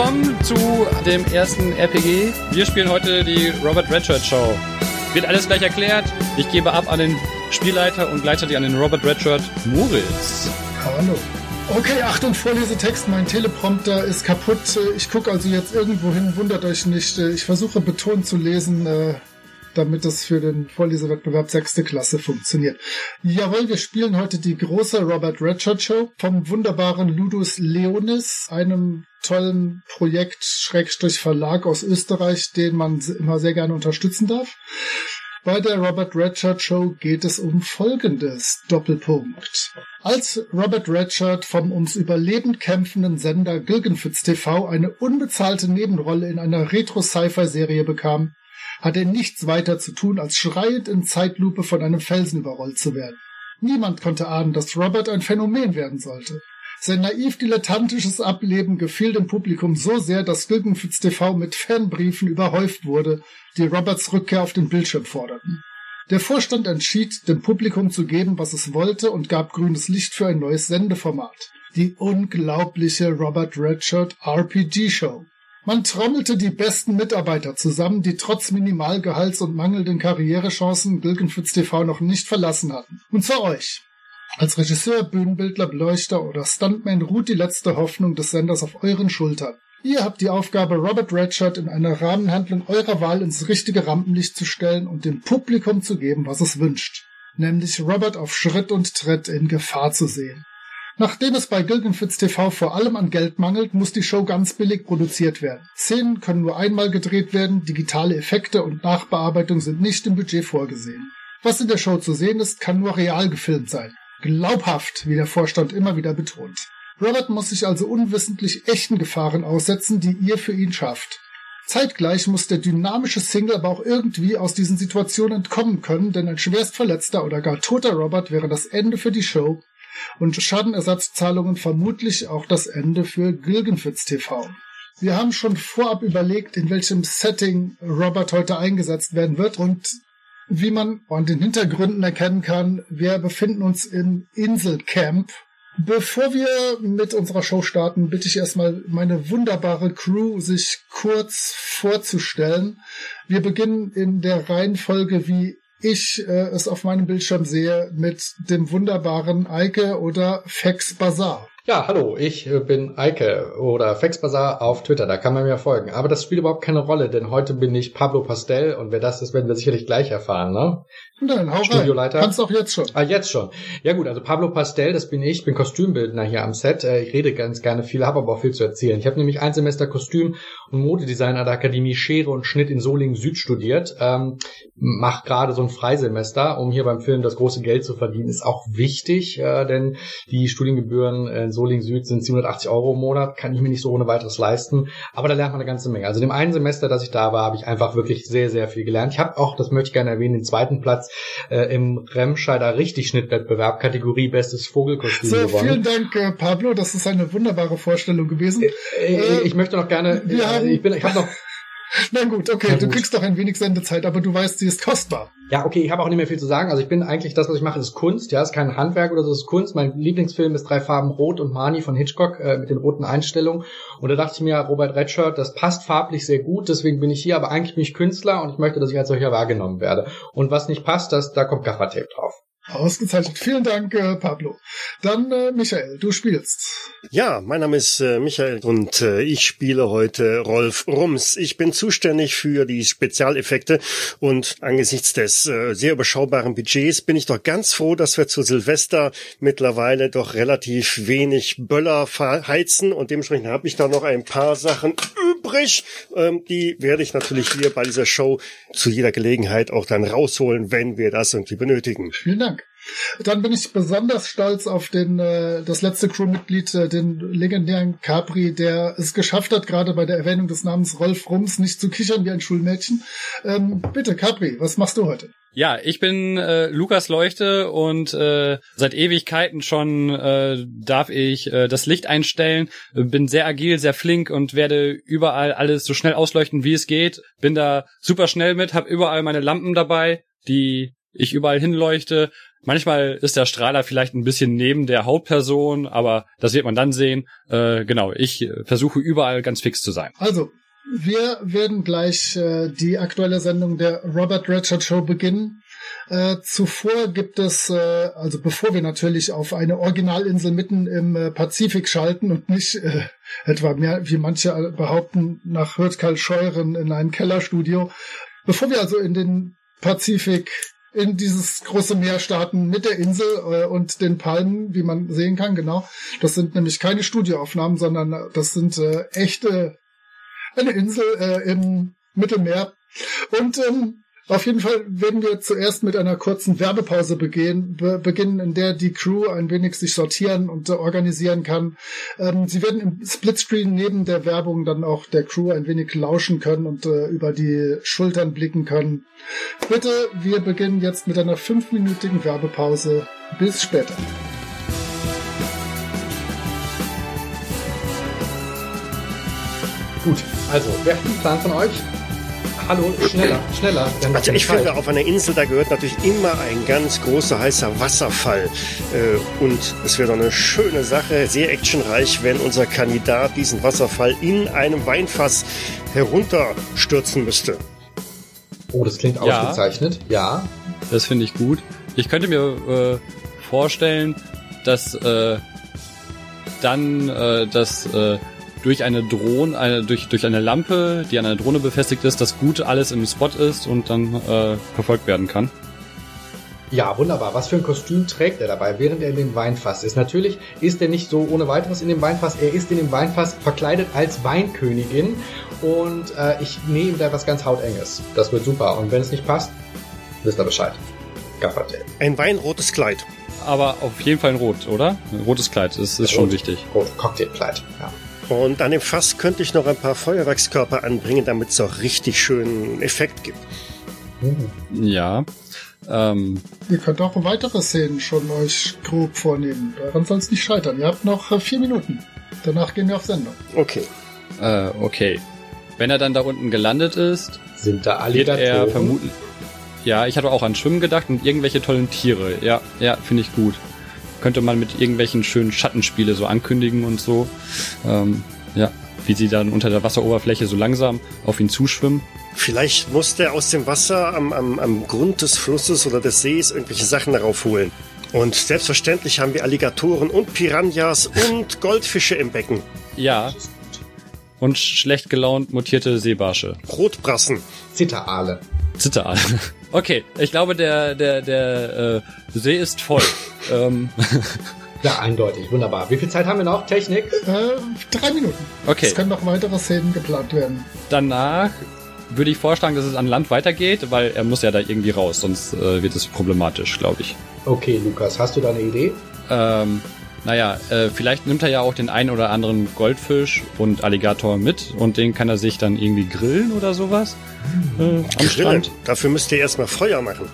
Willkommen zu dem ersten RPG. Wir spielen heute die Robert Redshirt Show. Wird alles gleich erklärt. Ich gebe ab an den Spielleiter und gleichzeitig an den Robert Redshirt Moritz. Hallo. Okay, Achtung, Vorlesetext, mein Teleprompter ist kaputt. Ich gucke also jetzt irgendwo hin, wundert euch nicht. Ich versuche betont zu lesen, äh, damit es für den Vorlesewettbewerb sechste Klasse funktioniert. Jawohl, wir spielen heute die große Robert Redshirt Show vom wunderbaren Ludus Leonis, einem tollen Projekt Schrägstrich Verlag aus Österreich, den man immer sehr gerne unterstützen darf. Bei der Robert Redshirt Show geht es um Folgendes. Doppelpunkt. Als Robert Redshirt vom ums Überleben kämpfenden Sender Gilgenfitz TV eine unbezahlte Nebenrolle in einer Retro-Sci-Fi-Serie bekam, hat er nichts weiter zu tun, als schreiend in Zeitlupe von einem Felsen überrollt zu werden. Niemand konnte ahnen, dass Robert ein Phänomen werden sollte. Sein naiv dilettantisches Ableben gefiel dem Publikum so sehr, dass Gilgenfitz TV mit Fanbriefen überhäuft wurde, die Roberts Rückkehr auf den Bildschirm forderten. Der Vorstand entschied, dem Publikum zu geben, was es wollte und gab grünes Licht für ein neues Sendeformat. Die unglaubliche Robert Redshirt RPG Show. Man trommelte die besten Mitarbeiter zusammen, die trotz Minimalgehalts und mangelnden Karrierechancen Gilgenfitz TV noch nicht verlassen hatten. Und zwar euch. Als Regisseur, Bühnenbildler, Beleuchter oder Stuntman ruht die letzte Hoffnung des Senders auf euren Schultern. Ihr habt die Aufgabe, Robert Redshirt in einer Rahmenhandlung eurer Wahl ins richtige Rampenlicht zu stellen und dem Publikum zu geben, was es wünscht. Nämlich Robert auf Schritt und Tritt in Gefahr zu sehen. Nachdem es bei Gilgenfitz TV vor allem an Geld mangelt, muss die Show ganz billig produziert werden. Szenen können nur einmal gedreht werden, digitale Effekte und Nachbearbeitung sind nicht im Budget vorgesehen. Was in der Show zu sehen ist, kann nur real gefilmt sein. Glaubhaft, wie der Vorstand immer wieder betont. Robert muss sich also unwissentlich echten Gefahren aussetzen, die ihr für ihn schafft. Zeitgleich muss der dynamische Single aber auch irgendwie aus diesen Situationen entkommen können, denn ein schwerst verletzter oder gar toter Robert wäre das Ende für die Show und Schadenersatzzahlungen vermutlich auch das Ende für Gilgenfitz TV. Wir haben schon vorab überlegt, in welchem Setting Robert heute eingesetzt werden wird und wie man an den Hintergründen erkennen kann, wir befinden uns in Inselcamp. Bevor wir mit unserer Show starten, bitte ich erstmal meine wunderbare Crew, sich kurz vorzustellen. Wir beginnen in der Reihenfolge, wie ich äh, es auf meinem Bildschirm sehe, mit dem wunderbaren Eike oder Fex Bazaar. Ja, hallo, ich äh, bin Eike oder Fexbazar auf Twitter, da kann man mir folgen. Aber das spielt überhaupt keine Rolle, denn heute bin ich Pablo Pastel und wer das ist, werden wir sicherlich gleich erfahren, ne? Nein, hau Studioleiter. rein. Kannst auch jetzt schon. Ah, jetzt schon. Ja gut, also Pablo Pastel, das bin ich, bin Kostümbildner hier am Set. Äh, Ich rede ganz gerne viel, habe aber auch viel zu erzählen. Ich habe nämlich ein Semester Kostüm und Modedesign an der Akademie Schere und Schnitt in Solingen Süd studiert. Ähm, mach gerade so ein Freisemester, um hier beim Film das große Geld zu verdienen. Ist auch wichtig, äh, denn die Studiengebühren in Solingen Süd sind 780 Euro im Monat, kann ich mir nicht so ohne weiteres leisten. Aber da lernt man eine ganze Menge. Also in dem einen Semester, dass ich da war, habe ich einfach wirklich sehr, sehr viel gelernt. Ich habe auch, das möchte ich gerne erwähnen, den zweiten Platz äh, im Remscheider Richtigschnittwettbewerb, Kategorie Bestes Vogelkostüm So, gewonnen. vielen Dank, äh, Pablo. Das ist eine wunderbare Vorstellung gewesen. Äh, Äh, ich möchte noch gerne, wir haben- ich bin, ich habe noch Na gut, okay, Na du gut. kriegst doch ein wenig Sendezeit, aber du weißt, sie ist kostbar. Ja, okay, ich habe auch nicht mehr viel zu sagen. Also ich bin eigentlich, das, was ich mache, ist Kunst. Ja, ist kein Handwerk oder so, ist Kunst. Mein Lieblingsfilm ist Drei Farben Rot und Mani von Hitchcock äh, mit den roten Einstellungen. Und da dachte ich mir, Robert Redshirt, das passt farblich sehr gut, deswegen bin ich hier. Aber eigentlich bin ich Künstler und ich möchte, dass ich als solcher wahrgenommen werde. Und was nicht passt, das, da kommt Gaffertape drauf. Ausgezeichnet. Vielen Dank, äh, Pablo. Dann, äh, Michael, du spielst. Ja, mein Name ist äh, Michael und äh, ich spiele heute Rolf Rums. Ich bin zuständig für die Spezialeffekte und angesichts des äh, sehr überschaubaren Budgets bin ich doch ganz froh, dass wir zu Silvester mittlerweile doch relativ wenig Böller verheizen und dementsprechend habe ich da noch ein paar Sachen übrig. Ähm, die werde ich natürlich hier bei dieser Show zu jeder Gelegenheit auch dann rausholen, wenn wir das irgendwie benötigen. Vielen Dank. Dann bin ich besonders stolz auf den äh, das letzte Crewmitglied, äh, den legendären Capri, der es geschafft hat, gerade bei der Erwähnung des Namens Rolf Rums nicht zu kichern wie ein Schulmädchen. Ähm, bitte, Capri, was machst du heute? Ja, ich bin äh, Lukas Leuchte und äh, seit Ewigkeiten schon äh, darf ich äh, das Licht einstellen. Bin sehr agil, sehr flink und werde überall alles so schnell ausleuchten, wie es geht. Bin da super schnell mit, habe überall meine Lampen dabei, die ich überall hinleuchte. Manchmal ist der Strahler vielleicht ein bisschen neben der Hauptperson, aber das wird man dann sehen. Äh, genau, ich versuche überall ganz fix zu sein. Also, wir werden gleich äh, die aktuelle Sendung der Robert Redford Show beginnen. Äh, zuvor gibt es, äh, also bevor wir natürlich auf eine Originalinsel mitten im äh, Pazifik schalten und nicht äh, etwa mehr, wie manche behaupten, nach Hürtkal Scheuren in ein Kellerstudio, bevor wir also in den Pazifik in dieses große Meer starten mit der Insel äh, und den Palmen, wie man sehen kann, genau. Das sind nämlich keine Studioaufnahmen, sondern das sind äh, echte eine Insel äh, im Mittelmeer. Und ähm, auf jeden Fall werden wir zuerst mit einer kurzen Werbepause begehen, be beginnen, in der die Crew ein wenig sich sortieren und äh, organisieren kann. Ähm, sie werden im Splitscreen neben der Werbung dann auch der Crew ein wenig lauschen können und äh, über die Schultern blicken können. Bitte, wir beginnen jetzt mit einer fünfminütigen Werbepause. Bis später. Gut, also, wer hat einen Plan von euch? Hallo, schneller, schneller. Also ich finde, auf einer Insel, da gehört natürlich immer ein ganz großer heißer Wasserfall. Äh, und es wäre doch eine schöne Sache, sehr actionreich, wenn unser Kandidat diesen Wasserfall in einem Weinfass herunterstürzen müsste. Oh, das klingt ja, ausgezeichnet. Ja. Das finde ich gut. Ich könnte mir äh, vorstellen, dass äh, dann äh, das äh, durch eine Drohne, eine, durch, durch eine Lampe, die an einer Drohne befestigt ist, dass gut alles im Spot ist und dann äh, verfolgt werden kann. Ja, wunderbar. Was für ein Kostüm trägt er dabei, während er in dem Weinfass ist? Natürlich ist er nicht so ohne weiteres in dem Weinfass. Er ist in dem Weinfass verkleidet als Weinkönigin und äh, ich nehme da was ganz Hautenges. Das wird super. Und wenn es nicht passt, wisst ihr Bescheid. Gaffert. Ein weinrotes Kleid. Aber auf jeden Fall ein Rot, oder? Ein rotes Kleid ist, ist schon wichtig. Rot, Cocktailkleid, ja. Und an dem Fass könnte ich noch ein paar Feuerwerkskörper anbringen, damit es auch richtig schönen Effekt gibt. Ja. Ähm, Ihr könnt auch weitere Szenen schon euch grob vornehmen. Daran soll es nicht scheitern. Ihr habt noch äh, vier Minuten. Danach gehen wir auf Sendung. Okay. Äh, okay. Wenn er dann da unten gelandet ist, sind da wird er vermutlich. Ja, ich hatte auch an Schwimmen gedacht und irgendwelche tollen Tiere. Ja, ja, finde ich gut könnte man mit irgendwelchen schönen Schattenspiele so ankündigen und so. Ähm, ja, wie sie dann unter der Wasseroberfläche so langsam auf ihn zuschwimmen. Vielleicht muss der aus dem Wasser am, am, am Grund des Flusses oder des Sees irgendwelche Sachen darauf holen. Und selbstverständlich haben wir Alligatoren und Piranhas und Goldfische im Becken. Ja. Und schlecht gelaunt mutierte Seebarsche. Rotbrassen. Zitterale. Zitterale. Okay, ich glaube, der, der, der äh, See ist voll. ähm. Ja, eindeutig. Wunderbar. Wie viel Zeit haben wir noch? Technik? Äh, drei Minuten. Okay. Es können noch weitere Szenen geplant werden. Danach würde ich vorschlagen, dass es an Land weitergeht, weil er muss ja da irgendwie raus, sonst äh, wird es problematisch, glaube ich. Okay, Lukas, hast du da eine Idee? Ähm, naja, äh, vielleicht nimmt er ja auch den einen oder anderen Goldfisch und Alligator mit und den kann er sich dann irgendwie grillen oder sowas äh, am Grillen. Strand. Dafür müsst ihr erstmal Feuer machen.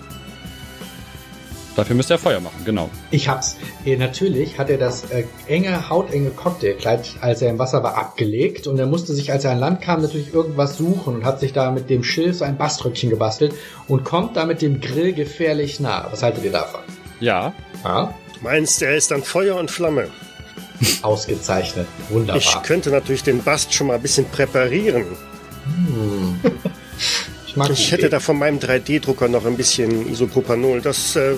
Dafür müsste er Feuer machen, genau. Ich hab's. Äh, natürlich hat er das äh, enge, hautenge Cocktailkleid, als er im Wasser war, abgelegt und er musste sich, als er an Land kam, natürlich irgendwas suchen und hat sich da mit dem Schilf so ein Baströckchen gebastelt und kommt da mit dem Grill gefährlich nah. Was haltet ihr davon? Ja. Ja? Du meinst, er ist dann Feuer und Flamme? Ausgezeichnet. Wunderbar. Ich könnte natürlich den Bast schon mal ein bisschen präparieren. Hm. mag Ich hätte da von meinem 3D-Drucker noch ein bisschen Isopropanol. Das äh,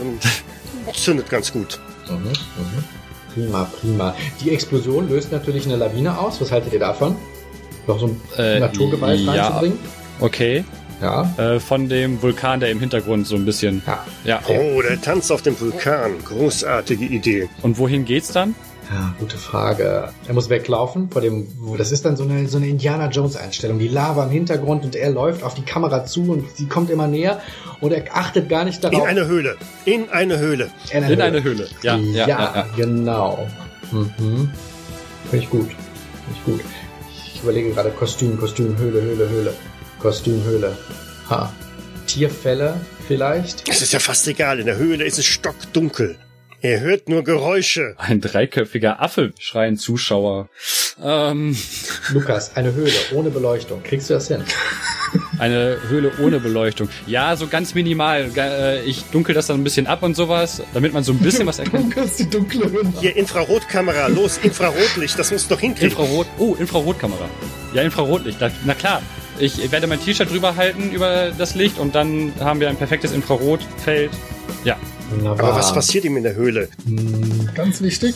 zündet ganz gut. Mhm, mhm. Prima, prima. Die Explosion löst natürlich eine Lawine aus. Was haltet ihr davon? Noch so ein äh, Naturgewalt ja, reinzubringen? Okay. Ja. Äh, von dem Vulkan, der im Hintergrund so ein bisschen. Ja. ja. Oh, der tanzt auf dem Vulkan. Großartige Idee. Und wohin geht's dann? Ja, gute Frage. Er muss weglaufen vor dem, das ist dann so eine, so eine Indiana Jones Einstellung. Die Lava im Hintergrund und er läuft auf die Kamera zu und sie kommt immer näher und er achtet gar nicht darauf. In eine Höhle. In eine Höhle. In eine, In Höhle. eine Höhle. Ja, ja, ja, ja, genau. Mhm. Finde ich gut. Finde ich gut. Ich überlege gerade Kostüm, Kostüm, Höhle, Höhle, Höhle. Kostüm, Höhle. Ha. Tierfälle vielleicht? Es ist ja fast egal. In der Höhle ist es stockdunkel. Er hört nur Geräusche. Ein dreiköpfiger Affe, schreien Zuschauer. Ähm. Lukas, eine Höhle ohne Beleuchtung. Kriegst du das hin? Eine Höhle ohne Beleuchtung. Ja, so ganz minimal. Äh, ich dunkel das dann ein bisschen ab und sowas, damit man so ein bisschen was erkennt. Dunkelst die dunkle Höhle. Hier, Infrarotkamera, los, Infrarotlicht, das musst du doch hinkriegen. Infrarot. Oh, Infrarotkamera. Ja, Infrarotlicht. Na klar. Ich werde mein T-Shirt drüber halten über das Licht und dann haben wir ein perfektes Infrarotfeld. Ja. Wunderbar. Aber was passiert ihm in der Höhle? Ganz wichtig.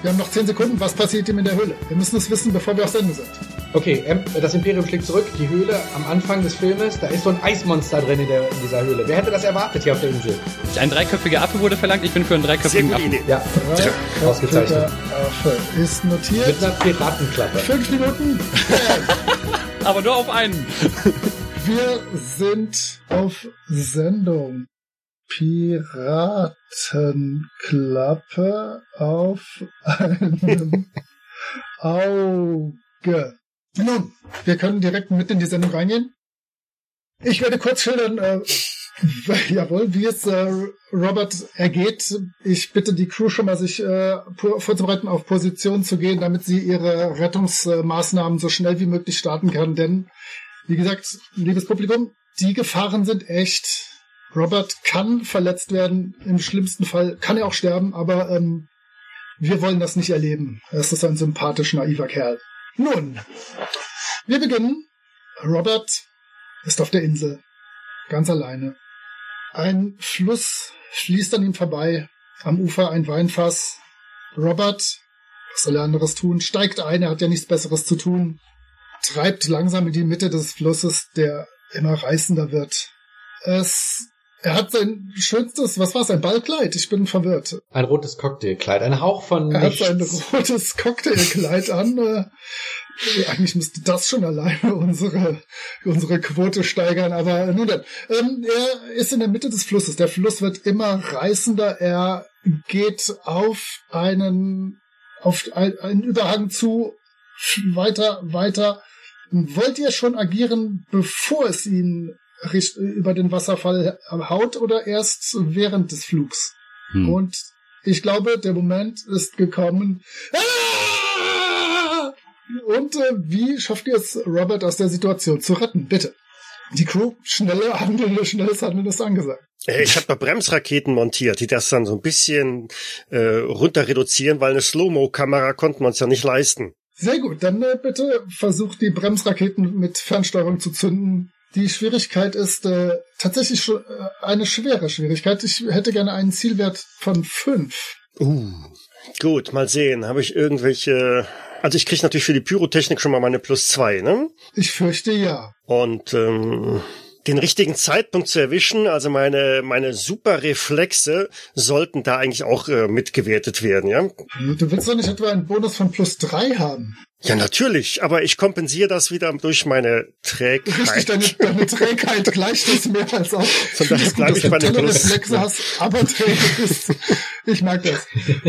Wir haben noch 10 Sekunden. Was passiert ihm in der Höhle? Wir müssen es wissen, bevor wir auf Sendung sind. Okay, das Imperium schlägt zurück. Die Höhle am Anfang des Filmes, da ist so ein Eismonster drin in, der, in dieser Höhle. Wer hätte das erwartet hier auf der Insel? Ein dreiköpfiger Affe wurde verlangt. Ich bin für einen dreiköpfigen Affen. Idee. Ja, ausgezeichnet. Affe ist notiert. Mit einer Piratenklappe. Fünf Minuten. Aber nur auf einen. Wir sind auf Sendung. Piratenklappe auf einem Auge. Nun, wir können direkt mit in die Sendung reingehen. Ich werde kurz schildern, äh, jawohl, wie es äh, Robert ergeht. Ich bitte die Crew schon mal, sich äh, vorzubereiten, auf Position zu gehen, damit sie ihre Rettungsmaßnahmen so schnell wie möglich starten kann. Denn, wie gesagt, liebes Publikum, die Gefahren sind echt. Robert kann verletzt werden. Im schlimmsten Fall kann er auch sterben, aber ähm, wir wollen das nicht erleben. Es ist ein sympathisch naiver Kerl. Nun, wir beginnen. Robert ist auf der Insel. Ganz alleine. Ein Fluss fließt an ihm vorbei. Am Ufer ein Weinfass. Robert, was soll er anderes tun? Steigt ein, er hat ja nichts Besseres zu tun. Treibt langsam in die Mitte des Flusses, der immer reißender wird. Es, er hat sein schönstes, was war's, ein Ballkleid? Ich bin verwirrt. Ein rotes Cocktailkleid, ein Hauch von Er hat nichts. sein rotes Cocktailkleid an. Äh, eigentlich müsste das schon alleine unsere, unsere Quote steigern, aber nun dann. Ähm, er ist in der Mitte des Flusses. Der Fluss wird immer reißender. Er geht auf einen, auf ein- einen Überhang zu. Weiter, weiter. Wollt ihr schon agieren, bevor es ihn über den Wasserfall haut oder erst während des Flugs? Hm. Und ich glaube, der Moment ist gekommen. Ah! Und äh, wie schafft ihr es, Robert aus der Situation zu retten? Bitte. Die Crew, schnelle Handeln, schnelles Handeln ist angesagt. Äh, Ich habe da Bremsraketen montiert, die das dann so ein bisschen äh, runter reduzieren, weil eine Slow-Mo-Kamera konnten wir uns ja nicht leisten. Sehr gut, dann äh, bitte versucht die Bremsraketen mit Fernsteuerung zu zünden. Die Schwierigkeit ist äh, tatsächlich schon äh, eine schwere Schwierigkeit. Ich hätte gerne einen Zielwert von fünf. Uh. Gut, mal sehen. Habe ich irgendwelche... Also ich kriege natürlich für die Pyrotechnik schon mal meine plus zwei, ne? Ich fürchte ja. Und ähm, den richtigen Zeitpunkt zu erwischen, also meine meine super Reflexe sollten da eigentlich auch äh, mitgewertet werden, ja? Du willst doch nicht etwa einen Bonus von plus drei haben. Ja, natürlich, aber ich kompensiere das wieder durch meine Richtig, Trägheit. deine, deine Trägheit gleicht es mehr als aus. Von daher Ich finde es gut, bleib dass ich bei den tolle Plus. Reflexe hast, aber träge bist. Ich mag das.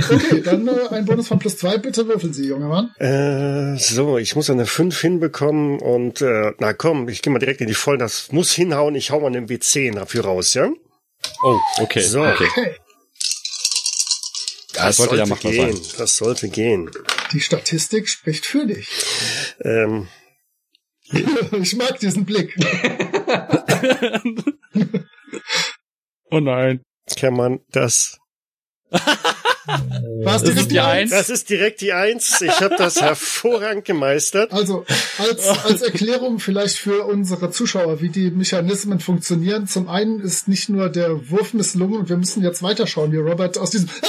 Okay, dann äh, ein Bonus von plus zwei. Bitte würfeln Sie, junger Mann. Äh, so, ich muss eine 5 hinbekommen und äh, na komm, ich gehe mal direkt in die Vollen. Das muss hinhauen. Ich hau mal einen W10 dafür raus, ja? Oh, okay. So. okay. Okay. Das sollte ja machbar gehen. sein. Das sollte gehen. Die Statistik spricht für dich. Ähm, Ich mag diesen Blick. Oh nein. kann man das? War es Das direkt ist die Eins. Das ist direkt die Eins. Ich habe das hervorragend gemeistert. Also als, als Erklärung vielleicht für unsere Zuschauer, wie die Mechanismen funktionieren. Zum einen ist nicht nur der Wurf misslungen und wir müssen jetzt weiterschauen, wie Robert aus diesem Ah!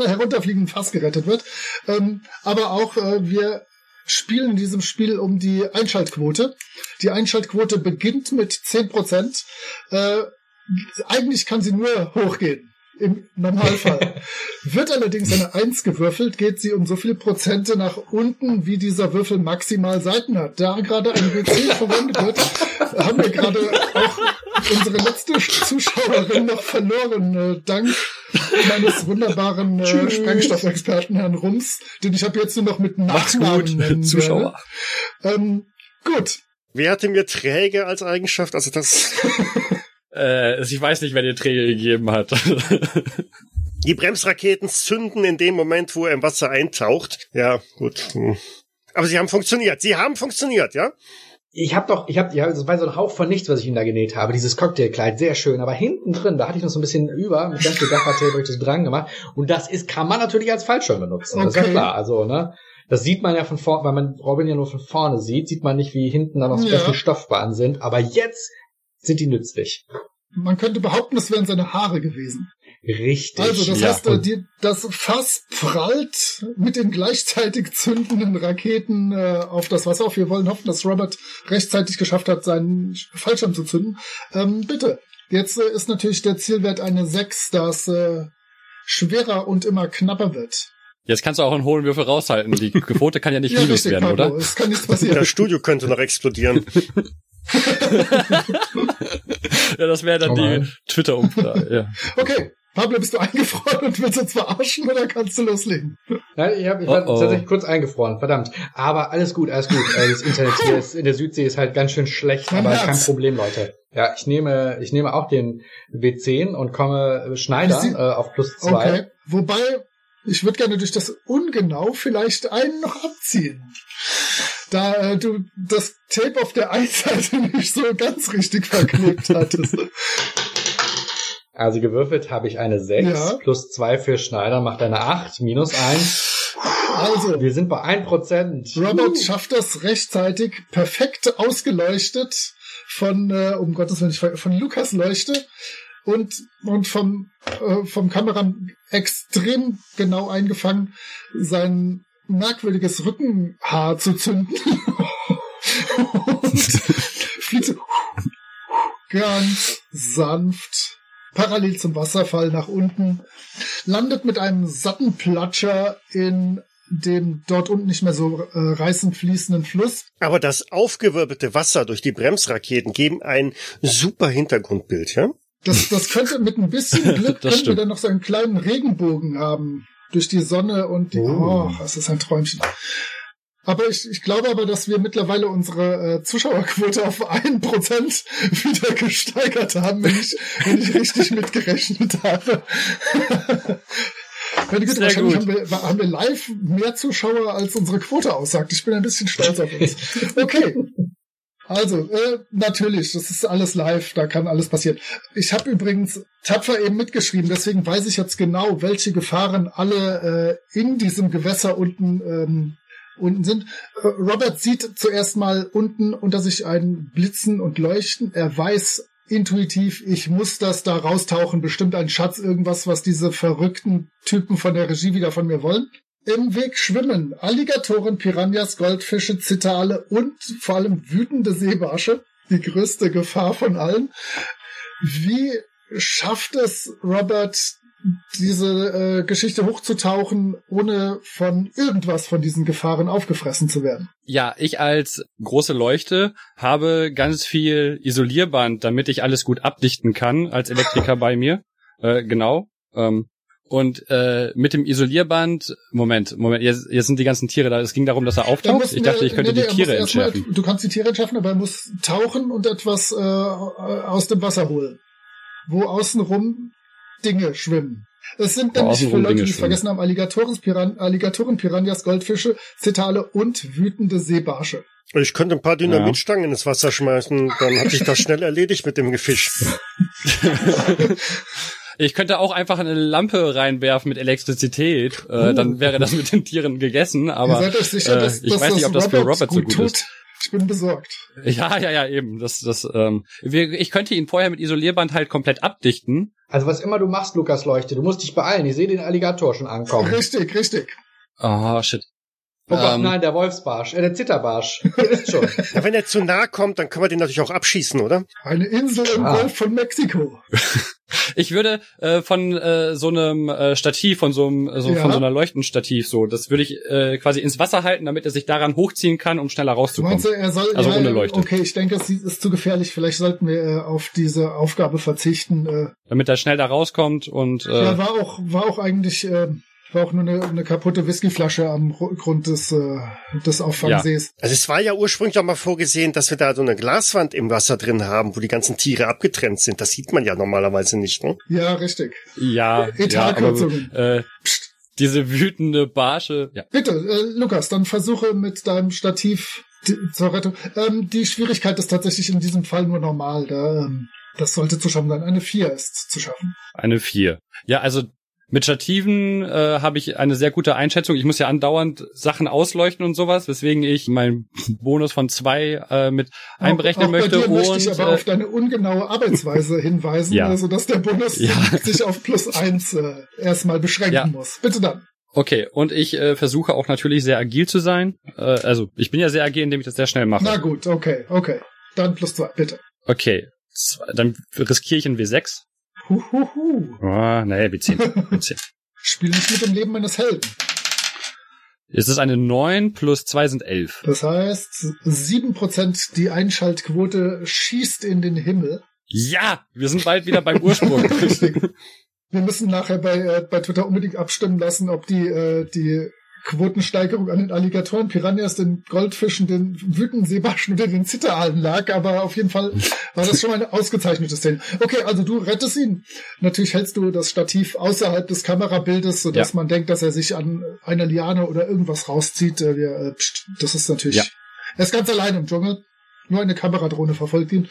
herunterfliegenden Fass gerettet wird. Ähm, aber auch äh, wir spielen in diesem Spiel um die Einschaltquote. Die Einschaltquote beginnt mit 10%. Äh, eigentlich kann sie nur hochgehen. Im Normalfall. Wird allerdings eine Eins gewürfelt, geht sie um so viele Prozente nach unten, wie dieser Würfel maximal Seiten hat. Da gerade ein WC verwendet wird, haben wir gerade auch unsere letzte Zuschauerin noch verloren, äh, dank meines wunderbaren äh, Sprengstoffexperten Herrn Rums, den ich habe jetzt nur noch mit Nachnamen gut, nennen Zuschauer. Ähm, gut, Wer hatte mir träge als Eigenschaft? Also das, Äh, ich weiß nicht, wer dir Träge gegeben hat. die Bremsraketen zünden in dem Moment, wo er im Wasser eintaucht. Ja, gut. Hm. Aber sie haben funktioniert. Sie haben funktioniert, ja? Ich habe doch, ich habe, ja, das war so ein Hauch von nichts, was ich ihm da genäht habe. Dieses Cocktailkleid, sehr schön. Aber hinten drin, da hatte ich noch so ein bisschen über, mit ganz viel Gaffertape habe ich das dran gemacht. Und das ist, kann man natürlich als Fallschirm benutzen. Das ist ja Okay. klar. Also, ne? Das sieht man ja von vorne, weil man Robin ja nur von vorne sieht, sieht man nicht, wie hinten dann noch so Ja. ganz viel Stoffbahnen sind. Aber jetzt sind die nützlich. Man könnte behaupten, es wären seine Haare gewesen. Richtig. Also, das ja. heißt, äh, die, das Fass prallt mit den gleichzeitig zündenden Raketen äh, auf das Wasser auf. Wir wollen hoffen, dass Robert rechtzeitig geschafft hat, seinen Fallschirm zu zünden. Ähm, bitte. Jetzt äh, ist natürlich der Zielwert eine 6, das äh, schwerer und immer knapper wird. Jetzt kannst du auch einen hohen Würfel raushalten. Die Quote kann ja nicht minus werden, Pablo. oder? Es kann nichts passieren. Das Studio könnte noch explodieren. Ja, das wäre dann Oh die. Twitter-Umfrage. Ja. Okay. Pablo, bist du eingefroren und willst uns verarschen oder kannst du loslegen? Nein, ich, hab, ich war Oh, oh. tatsächlich kurz eingefroren, verdammt. Aber alles gut, alles gut. Äh, Das Internet hier ist, in der Südsee ist halt ganz schön schlecht, Mein aber Herz. kein Problem, Leute. Ja, ich nehme, ich nehme auch den W10 und komme äh, Schneider Sie- äh, auf plus zwei. Okay. Wobei, ich würde gerne durch das Ungenau vielleicht einen noch abziehen. Da äh, du das Tape auf der einen Seite nicht so ganz richtig verklebt hattest. Also gewürfelt habe ich eine 6, Ja. plus zwei für Schneider macht eine 8, minus 1. Also, Wir sind bei 1%. Robert schafft das rechtzeitig, perfekt ausgeleuchtet von, äh, um Gottes Willen, von Lukas Leuchte und, und vom, äh, vom Kameramann extrem genau eingefangen, sein merkwürdiges Rückenhaar zu zünden. und fliegt so ganz sanft parallel zum Wasserfall nach unten, landet mit einem satten Platscher in dem dort unten nicht mehr so äh, reißend fließenden Fluss. Aber das aufgewirbelte Wasser durch die Bremsraketen geben ein super Hintergrundbild, ja? Das, das könnte mit ein bisschen Glück könnten wir dann noch so einen kleinen Regenbogen haben durch die Sonne und die. Oh. Oh, das ist ein Träumchen. Aber ich, ich glaube aber, dass wir mittlerweile unsere äh, Zuschauerquote auf ein Prozent wieder gesteigert haben, wenn ich, wenn ich richtig mitgerechnet habe. Meine Güte, Sehr wahrscheinlich gut. haben wir, haben wir live mehr Zuschauer, als unsere Quote aussagt. Ich bin ein bisschen stolz auf uns. Okay. Also, äh, natürlich, das ist alles live, da kann alles passieren. Ich habe übrigens tapfer eben mitgeschrieben, deswegen weiß ich jetzt genau, welche Gefahren alle äh, in diesem Gewässer unten ähm, unten sind. Äh, Robert sieht zuerst mal unten unter sich ein Blitzen und Leuchten. Er weiß intuitiv, ich muss das da raustauchen, bestimmt ein Schatz, irgendwas, was diese verrückten Typen von der Regie wieder von mir wollen. Im Weg schwimmen Alligatoren, Piranhas, Goldfische, Zitale und vor allem wütende Seebarsche. Die größte Gefahr von allen. Wie schafft es Robert, diese äh, Geschichte hochzutauchen, ohne von irgendwas von diesen Gefahren aufgefressen zu werden? Ja, ich als große Leuchte habe ganz viel Isolierband, damit ich alles gut abdichten kann, als Elektriker bei mir. Äh, genau. Ähm, und äh, mit dem Isolierband, Moment, Moment, jetzt, jetzt sind die ganzen Tiere da. Es ging darum, dass er auftaucht. Ich dachte, ich könnte nee, nee, die er Tiere erst mal- entschärfen. Du kannst die Tiere entschärfen, aber er muss tauchen und etwas äh, aus dem Wasser holen, wo außenrum Dinge schwimmen. Es sind nämlich für Leute, die es vergessen haben, Alligatoren, Piran Alligatoren, Piranhas, Goldfische, Zitale und wütende Seebarsche. Ich könnte ein paar Dynamitstangen ins Wasser schmeißen, dann hat sich das schnell erledigt mit dem Gefisch. Ich könnte auch einfach eine Lampe reinwerfen mit Elektrizität. Äh, dann wäre das mit den Tieren gegessen. Aber Ihr seid euch sicher, äh, dass, ich dass weiß nicht, ob das für Robert Robert so gut tut? ist. Ich bin besorgt. Ja, ja, ja, eben. Das, das, ähm, wir, ich könnte ihn vorher mit Isolierband halt komplett abdichten. Also was immer du machst, Lukas Leuchte, du musst dich beeilen. Ich sehe den Alligator schon ankommen. Richtig, richtig. Oh, shit. Oh Gott, Ähm, nein, der Wolfsbarsch, äh, der Zitterbarsch. Ihr wisst schon. Ja, wenn er zu nah kommt, dann können wir den natürlich auch abschießen, oder? Eine Insel im Ah. Golf von Mexiko. Ich würde äh, von äh, so einem äh, Stativ, von so einem, so, Ja. von so einer Leuchtenstativ, so, das würde ich äh, quasi ins Wasser halten, damit er sich daran hochziehen kann, um schneller rauszukommen. Meinst du, er soll, Also ja, ohne Leuchte. Okay, ich denke, es ist zu gefährlich. Vielleicht sollten wir äh, auf diese Aufgabe verzichten. Äh, Damit er schnell da rauskommt und äh, ja, war auch, war auch eigentlich, äh, war auch nur eine, eine kaputte Whiskyflasche am Ru- Grund des, äh, des Auffangsees. Also es war ja ursprünglich auch mal vorgesehen, dass wir da so eine Glaswand im Wasser drin haben, wo die ganzen Tiere abgetrennt sind. Das sieht man ja normalerweise nicht, ne? Ja, richtig. ja, ja, aber äh, diese wütende Barsche. Ja. Bitte, äh, Lukas, dann versuche mit deinem Stativ Die, zur Rettung. Ähm, die Schwierigkeit ist tatsächlich in diesem Fall nur normal. Da, ähm, das sollte zu schaffen sein. Eine 4 ist zu schaffen. Eine 4. Ja, also mit Stativen äh, habe ich eine sehr gute Einschätzung. Ich muss ja andauernd Sachen ausleuchten und sowas, weswegen ich meinen Bonus von zwei äh, mit einberechnen auch, auch möchte. Bei dir möchte ich aber äh, auf deine ungenaue Arbeitsweise hinweisen, Ja. also dass der Bonus Ja. sich auf plus eins äh, erstmal beschränken Ja. muss. Bitte dann. Okay, und ich äh, versuche auch natürlich sehr agil zu sein. Äh, also ich bin ja sehr agil, indem ich das sehr schnell mache. Na gut, okay, okay. Dann plus zwei, bitte. Okay, dann riskiere ich ein W6. Huhuhu. Oh, nee, W10. W10. Spiel nicht mit dem Leben meines Helden. Es ist eine 9 plus 2 sind 11. Das heißt, sieben Prozent die Einschaltquote schießt in den Himmel. Ja, wir sind bald wieder beim Ursprung. Richtig. Wir müssen nachher bei, äh, bei Twitter unbedingt abstimmen lassen, ob die, äh, die Quotensteigerung an den Alligatoren, Piranhas, den Goldfischen, den wütenden Seebarschen oder den Zitteralen lag, aber auf jeden Fall war das schon mal eine ausgezeichnete Szene. Okay, also du rettest ihn. Natürlich hältst du das Stativ außerhalb des Kamerabildes, sodass Ja. man denkt, dass er sich an einer Liane oder irgendwas rauszieht. Äh, Wir, äh, pst, das ist natürlich... Ja. Er ist ganz allein im Dschungel. Nur eine Kameradrohne verfolgt ihn.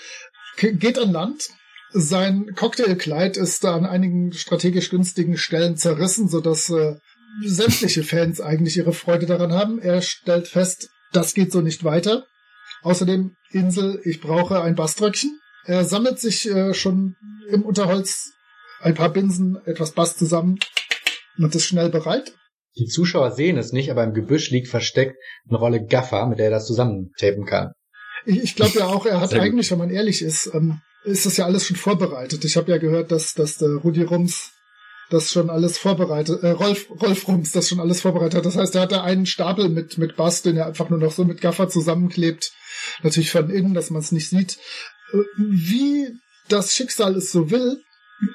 Ke- Geht an Land. Sein Cocktailkleid ist an einigen strategisch günstigen Stellen zerrissen, sodass äh, sämtliche Fans eigentlich ihre Freude daran haben. Er stellt fest, das geht so nicht weiter. Außerdem, Insel, ich brauche ein Baströckchen. Er sammelt sich äh, schon im Unterholz ein paar Binsen, etwas Bast zusammen und ist schnell bereit. Die Zuschauer sehen es nicht, aber im Gebüsch liegt versteckt eine Rolle Gaffer, mit der er das zusammentapen kann. Ich, ich glaube ja auch, er hat eigentlich, wenn man ehrlich ist, ähm, ist das ja alles schon vorbereitet. Ich habe ja gehört, dass, dass der Rudi Rums das schon alles vorbereitet, äh, Rolf, Rolf Rums das schon alles vorbereitet hat. Das heißt, er hat da einen Stapel mit, mit Bast, den er einfach nur noch so mit Gaffer zusammenklebt. Natürlich von innen, dass man es nicht sieht. Äh, Wie das Schicksal es so will,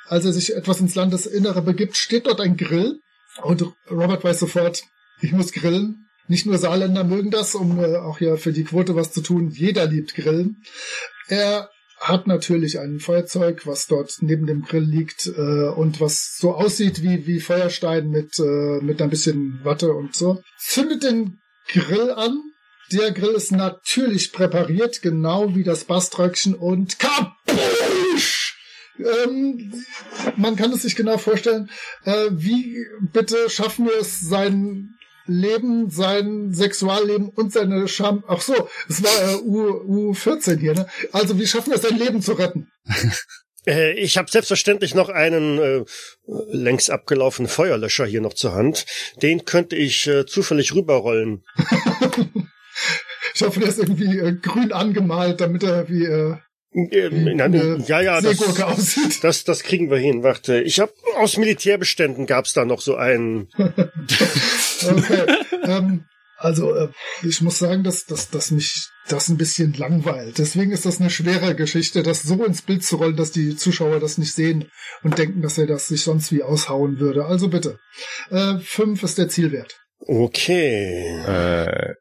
als er sich etwas ins Landesinnere begibt, steht dort ein Grill. Und Robert weiß sofort, ich muss grillen. Nicht nur Saarländer mögen das, um äh, auch hier für die Quote was zu tun. Jeder liebt Grillen. Er hat natürlich ein Feuerzeug, was dort neben dem Grill liegt äh, und was so aussieht wie, wie Feuerstein mit, äh, mit ein bisschen Watte und so. Zündet den Grill an. Der Grill ist natürlich präpariert, genau wie das Baströckchen und kapusch! Ähm, man kann es sich genau vorstellen. Äh, wie bitte schaffen wir es, sein Leben, sein Sexualleben und seine Scham. Ach so, es war äh, U, U14 hier, ne? Also wie schaffen wir es, sein Leben zu retten? Äh, ich habe selbstverständlich noch einen äh, längst abgelaufenen Feuerlöscher hier noch zur Hand. Den könnte ich äh, zufällig rüberrollen. Ich hoffe, der ist irgendwie äh, grün angemalt, damit er wie äh, Äh, wie na, eine ja, ja, das, das, das kriegen wir hin. Warte, ich habe aus Militärbeständen gab's da noch so einen. Okay. ähm, also äh, ich muss sagen, dass, dass, dass mich das ein bisschen langweilt. Deswegen ist das eine schwere Geschichte, das so ins Bild zu rollen, dass die Zuschauer das nicht sehen und denken, dass er das sich sonst wie aushauen würde. Also bitte. Äh, fünf ist der Zielwert. Okay. Äh,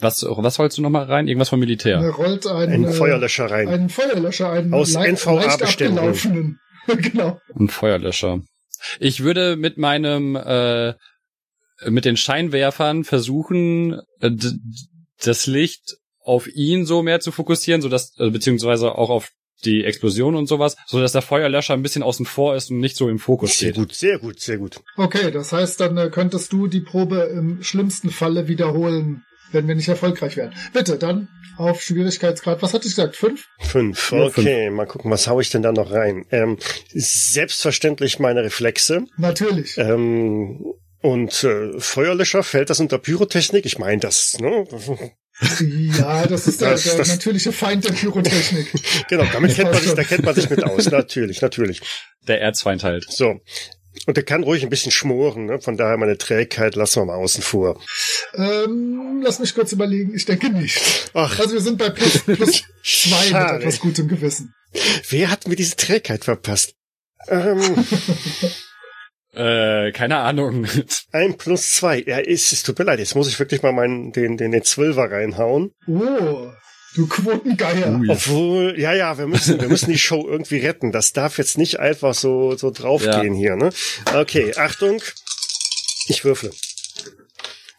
was, was wolltest du noch mal rein? Irgendwas vom Militär. Er rollt einen, Ein äh, Feuerlöscher rein. einen Feuerlöscher, einen Aus lei- NVA leicht Beständen. abgelaufenen. genau. Ein Feuerlöscher. Ich würde mit meinem äh, mit den Scheinwerfern versuchen, äh, das Licht auf ihn so mehr zu fokussieren, so dass äh, beziehungsweise auch auf die Explosion und sowas, so dass der Feuerlöscher ein bisschen außen vor ist und nicht so im Fokus Sehr steht. gut, sehr gut, sehr gut. Okay, das heißt, dann äh, könntest du die Probe im schlimmsten Falle wiederholen, wenn wir nicht erfolgreich wären. Bitte, dann auf Schwierigkeitsgrad. Was hatte ich gesagt? Fünf? Fünf. Ja, Okay, mal gucken, was hau ich denn da noch rein? Ähm, selbstverständlich meine Reflexe. Natürlich. Ähm, und äh, Feuerlöscher, fällt das unter Pyrotechnik? Ich meine das, ne? Ja, das ist der, Das- der das- natürliche Feind der Pyrotechnik. Genau, damit kennt man sich, da kennt man sich mit aus. Natürlich, natürlich. Der Erzfeind halt. So. Und der kann ruhig ein bisschen schmoren, ne? Von daher meine Trägheit lassen wir mal außen vor. Ähm, lass mich kurz überlegen. Ich denke nicht. Ach, Also wir sind bei plus, plus zwei mit etwas gutem Gewissen. wer hat mir diese Trägheit verpasst? Ähm, Äh, keine Ahnung. ein plus zwei. Ja, ist, es tut mir leid, jetzt muss ich wirklich mal meinen, den, den, den Zwölfer reinhauen. Oh, du Quotengeier. Ui. Obwohl, ja, ja, wir müssen, wir müssen die Show irgendwie retten. Das darf jetzt nicht einfach so, so draufgehen hier, ne? Okay, Achtung. Ich würfle.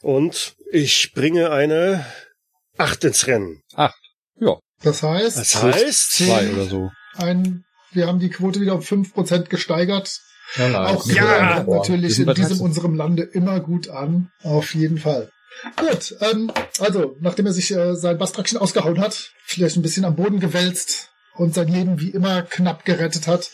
Und ich bringe eine acht ins Rennen. Acht. Ja. Das heißt, Das heißt, Zwei oder so. ein, wir haben die Quote wieder um 5% gesteigert. Ja. Auch Ja, ja, natürlich in diesem 13. unserem Lande immer gut an. Auf jeden Fall. Gut, ähm, also, nachdem er sich äh, sein Bastrakchen ausgehauen hat, vielleicht ein bisschen am Boden gewälzt und sein Leben wie immer knapp gerettet hat,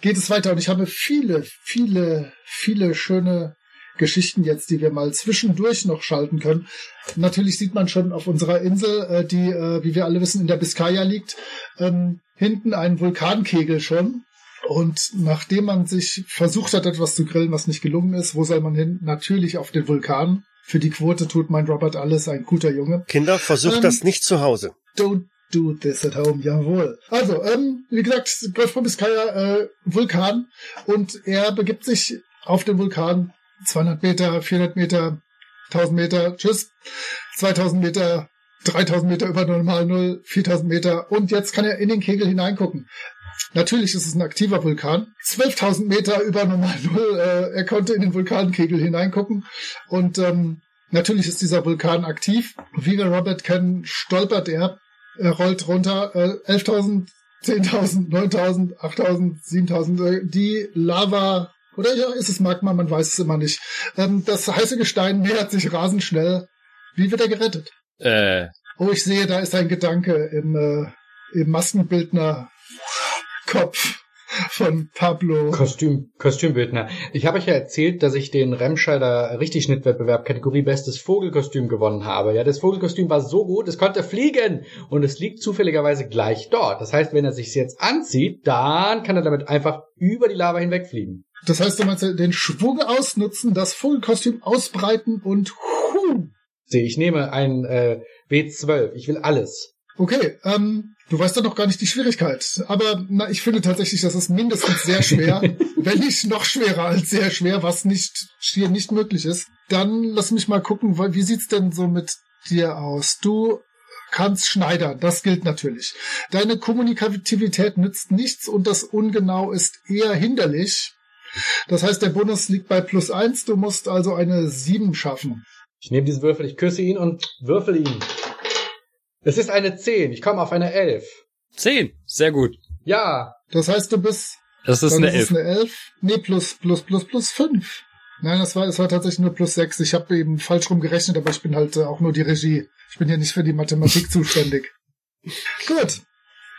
geht es weiter. Und ich habe viele, viele, viele schöne Geschichten jetzt, die wir mal zwischendurch noch schalten können. Natürlich sieht man schon auf unserer Insel, äh, die, äh, wie wir alle wissen, in der Biskaya liegt, ähm, hinten einen Vulkankegel schon. Und nachdem man sich versucht hat, etwas zu grillen, was nicht gelungen ist, wo soll man hin? Natürlich auf den Vulkan. Für die Quote tut mein Robert alles, ein guter Junge. Kinder, versucht Ähm, das nicht zu Hause. Don't do this at home, jawohl. Also, ähm, wie gesagt, Golf von Biskaya, äh, Vulkan. Und er begibt sich auf den Vulkan 200 Meter, 400 Meter, 1000 Meter, tschüss, 2000 Meter, 3000 Meter über normal Null, 4000 Meter. Und jetzt kann er in den Kegel hineingucken. Natürlich ist es ein aktiver Vulkan. 12.000 Meter über normal Null. Äh, er konnte in den Vulkankegel hineingucken. Und ähm, natürlich ist dieser Vulkan aktiv. Wie wir Robert kennen, stolpert er. Er rollt runter. Äh, 11.000, 10.000, 9.000, 8.000, 7.000. Äh, die Lava... Oder ja, ist es Magma? Man weiß es immer nicht. Ähm, das heiße Gestein nähert sich rasend schnell. Wie wird er gerettet? Äh, Oh, ich sehe, da ist ein Gedanke im, äh, im Maskenbildner Kopf von Pablo. Kostüm, Kostümbildner. Ich habe euch ja erzählt, dass ich den Remscheider Richtigschnittwettbewerb Kategorie Bestes Vogelkostüm gewonnen habe. Ja, das Vogelkostüm war so gut, es konnte fliegen und es liegt zufälligerweise gleich dort. Das heißt, wenn er sich jetzt anzieht, dann kann er damit einfach über die Lava hinwegfliegen. Das heißt, du meinst den Schwung ausnutzen, das Vogelkostüm ausbreiten und hu. Sehe, ich nehme ein äh, W12. Ich will alles. Okay, ähm, du weißt doch noch gar nicht die Schwierigkeit. Aber na, ich finde tatsächlich, das ist mindestens sehr schwer, wenn nicht noch schwerer als sehr schwer, was nicht hier nicht möglich ist. Dann lass mich mal gucken, wie sieht's denn so mit dir aus? Du kannst schneidern, das gilt natürlich. Deine Kommunikativität nützt nichts und das Ungenau ist eher hinderlich. Das heißt, der Bonus liegt bei plus eins. Du musst also eine sieben schaffen. Ich nehme diesen Würfel, ich küsse ihn und würfel ihn. Es ist eine 10. Ich komme auf eine 11. zehn. Sehr gut. Ja, Das heißt, du bist Das ist eine ist es Elf. eine 11. Nee, plus, plus, plus, plus 5. Nein, das war, es war tatsächlich nur plus 6. Ich habe eben falsch rum gerechnet, aber ich bin halt äh, auch nur die Regie. Ich bin hier nicht für die Mathematik zuständig. Gut.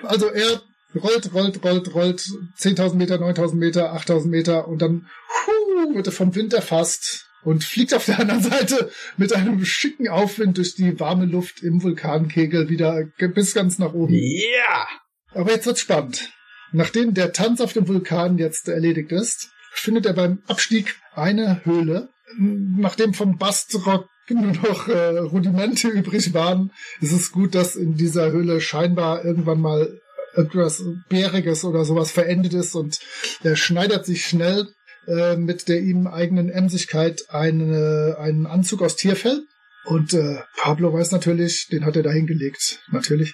Also er rollt, rollt, rollt, rollt 10.000 Meter, 9.000 Meter, 8.000 Meter und dann hu, wird er vom Wind erfasst und fliegt auf der anderen Seite mit einem schicken Aufwind durch die warme Luft im Vulkankegel wieder bis ganz nach oben. ja. Aber jetzt wird's spannend. Nachdem der Tanz auf dem Vulkan jetzt erledigt ist, findet er beim Abstieg eine Höhle. Nachdem vom Bastrock nur noch äh, Rudimente übrig waren, ist es gut, dass in dieser Höhle scheinbar irgendwann mal etwas Bäriges oder sowas verendet ist und er schneidert sich schnell äh, mit der ihm eigenen Emsigkeit eine, einen Anzug aus Tierfell. Und äh, Pablo weiß natürlich, den hat er da hingelegt, natürlich.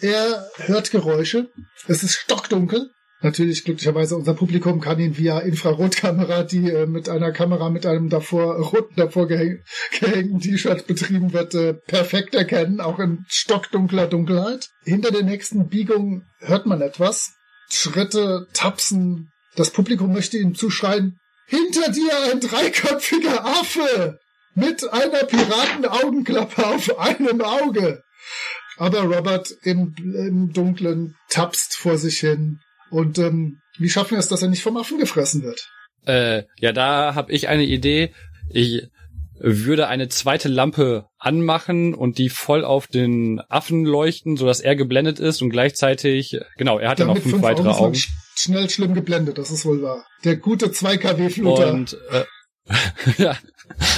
Er hört Geräusche. Es ist stockdunkel. Natürlich, glücklicherweise, unser Publikum kann ihn via Infrarotkamera, die äh, mit einer Kamera mit einem davor roten davor gehäng gehängten T-Shirt betrieben wird, äh, perfekt erkennen, auch in stockdunkler Dunkelheit. Hinter der nächsten Biegung hört man etwas. Schritte, Tapsen. Das Publikum möchte ihm zuschreien, hinter dir ein dreiköpfiger Affe! Mit einer Piratenaugenklappe auf einem Auge! Aber Robert im, im Dunklen tapst vor sich hin. Und ähm, wie schaffen wir es, dass er nicht vom Affen gefressen wird? Äh, ja, da habe ich eine Idee. Ich würde eine zweite Lampe anmachen und die voll auf den Affen leuchten, sodass er geblendet ist und gleichzeitig, genau, er hat ja noch Damit fünf weitere Augen. sch schnell schlimm geblendet, das ist wohl wahr. Der gute 2KW-Fluter. Und äh, ja.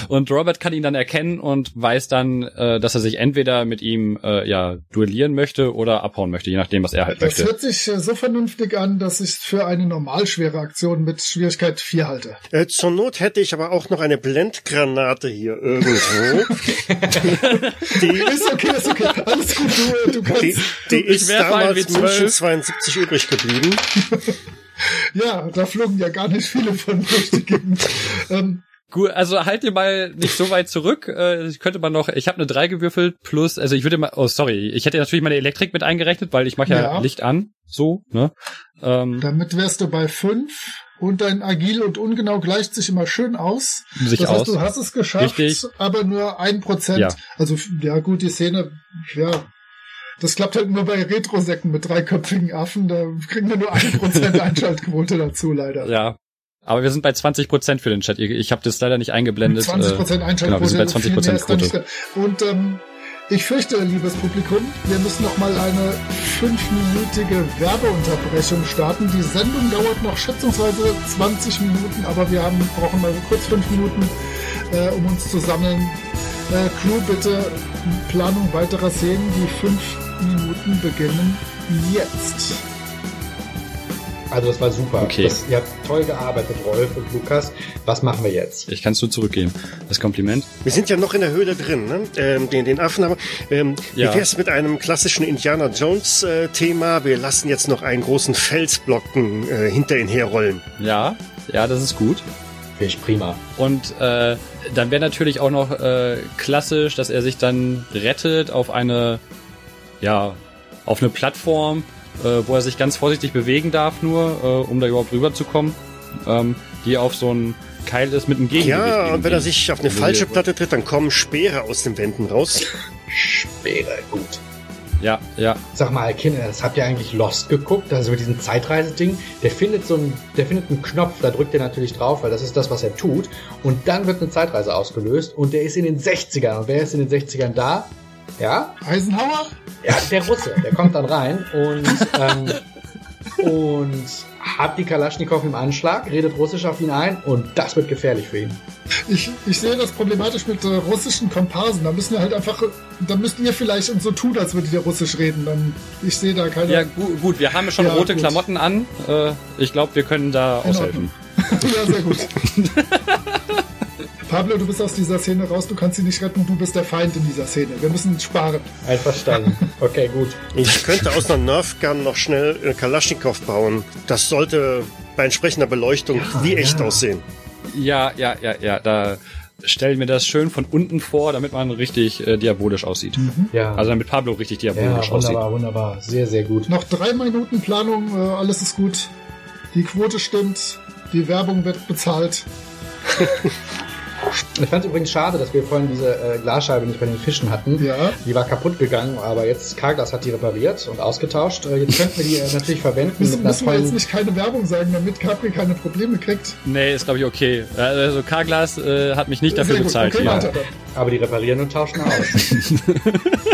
Und Robert kann ihn dann erkennen und weiß dann, äh, dass er sich entweder mit ihm äh, ja duellieren möchte oder abhauen möchte, je nachdem, was er halt Das möchte. hört sich äh, so vernünftig an, dass ich es für eine normalschwere Aktion mit Schwierigkeit 4 halte. Äh, zur Not hätte ich aber auch noch eine Blendgranate hier irgendwo. die, Ist okay, ist okay. Alles gut, du, äh, du kannst. die, die ist damals W12. München 72 übrig geblieben. Ja, da flogen ja gar nicht viele von durch die Gegend. ähm, Gut, also halt dir mal nicht so weit zurück. Äh, ich könnte man noch, ich habe eine 3 gewürfelt plus, also ich würde mal, oh sorry, ich hätte natürlich meine Elektrik mit eingerechnet, weil ich mache ja, Ja. Licht an, so, ne? Ähm, Damit wärst du bei fünf und dein Agil und ungenau gleicht sich immer schön aus. sich das heißt, aus. du hast es geschafft, Richtig. aber nur ein Prozent. Ja. Also ja gut, die Szene, ja, das klappt halt nur bei Retro-Säcken mit dreiköpfigen Affen. Da kriegen wir nur ein Prozent Einschaltquote dazu, leider. Ja. Aber wir sind bei 20% für den Chat. Ich- habe das leider nicht eingeblendet. 20 äh, Prozent genau, wir sind Einschaltquote. bei viel mehr ist da 20% nicht drin. Und ähm, ich fürchte, liebes Publikum, wir müssen noch mal eine fünfminütige Werbeunterbrechung starten. Die Sendung dauert noch schätzungsweise 20 Minuten, aber wir haben, brauchen mal kurz fünf Minuten, äh, um uns zu sammeln. Äh, Crew, bitte Planung weiterer Szenen. Die fünf Minuten beginnen jetzt. Also das war super. Okay. Das, ihr habt toll gearbeitet, Rolf und Lukas. Was machen wir jetzt? Ich kannst du zurückgeben. Das Kompliment. Wir sind ja noch in der Höhle drin, ne? ähm, den, den Affen haben. wir. Ähm, Ja. Wie wär's mit einem klassischen Indiana Jones äh, Thema? Wir lassen jetzt noch einen großen Felsblocken äh, hinter ihn herrollen. Ja, ja, das ist gut. Finde ich prima. Und äh, dann wäre natürlich auch noch äh, klassisch, dass er sich dann rettet auf eine, ja, auf eine Plattform, äh, wo er sich ganz vorsichtig bewegen darf, nur, äh, um da überhaupt rüberzukommen, ähm, die auf so ein Keil ist mit einem Gegengewicht. Ja, und wenn er sich auf eine Also falsche Platte tritt, dann kommen Speere aus den Wänden raus. Speere, gut. Ja, ja. Sag mal, Kinder, das habt ihr eigentlich Lost geguckt? Also mit diesem Zeitreiseding, der findet so einen, der findet einen Knopf, da drückt er natürlich drauf, weil das ist das, was er tut. Und dann wird eine Zeitreise ausgelöst und der ist in den 60ern. Und wer ist in den 60ern da? Ja? Eisenhower? Ja, der Russe. Der kommt dann rein und, ähm, und hat die Kalaschnikow im Anschlag, redet Russisch auf ihn ein und das wird gefährlich für ihn. Ich, ich sehe das problematisch mit äh, russischen Komparsen. Da müssen wir halt einfach, da müsst ihr vielleicht und so tun, als würdet ihr Russisch reden. Dann, ich sehe da keine. Ja, gu gut, wir haben schon Ja, rote gut. Klamotten an. Äh, ich glaube, wir können da In aushelfen. ja, sehr gut. Pablo, du bist aus dieser Szene raus, du kannst sie nicht retten, du bist der Feind in dieser Szene. Wir müssen sparen. Einverstanden. Okay, gut. Ich könnte aus einer Nerfgun noch schnell äh, Kalaschnikow bauen. Das sollte bei entsprechender Beleuchtung wie echt ja. aussehen. Ja, ja, ja, ja. Da stellen wir das schön von unten vor, damit man richtig äh, diabolisch aussieht. Ja. Also damit Pablo richtig ja, diabolisch aussieht. wunderbar, wunderbar. Sehr, sehr gut. Noch drei Minuten Planung, äh, alles ist gut. Die Quote stimmt, die Werbung wird bezahlt. Ich fand es übrigens schade, dass wir vorhin diese äh, Glasscheibe nicht bei den Fischen hatten. Ja. Die war kaputt gegangen, aber jetzt Carglass hat die repariert und ausgetauscht. Äh, jetzt könnten wir die äh, natürlich verwenden Müssen, müssen wir jetzt nicht keine Werbung sagen, damit Capri keine Probleme kriegt. Nee, ist glaube ich okay. Äh, Also Carglass äh, hat mich nicht dafür Sehr gut, bezahlt okay, hier. Aber die reparieren und tauschen aus.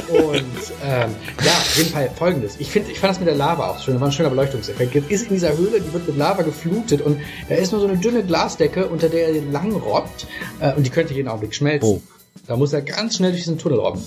und ähm, ja, auf jeden Fall folgendes. Ich finde, ich fand das mit der Lava auch schön. Das war ein schöner Beleuchtungseffekt. Jetzt ist in dieser Höhle, die wird mit Lava geflutet und da ist nur so eine dünne Glasdecke, unter der er lang robbt äh, und die könnte jeden Augenblick schmelzen. Oh. Da muss er ganz schnell durch diesen Tunnel robben.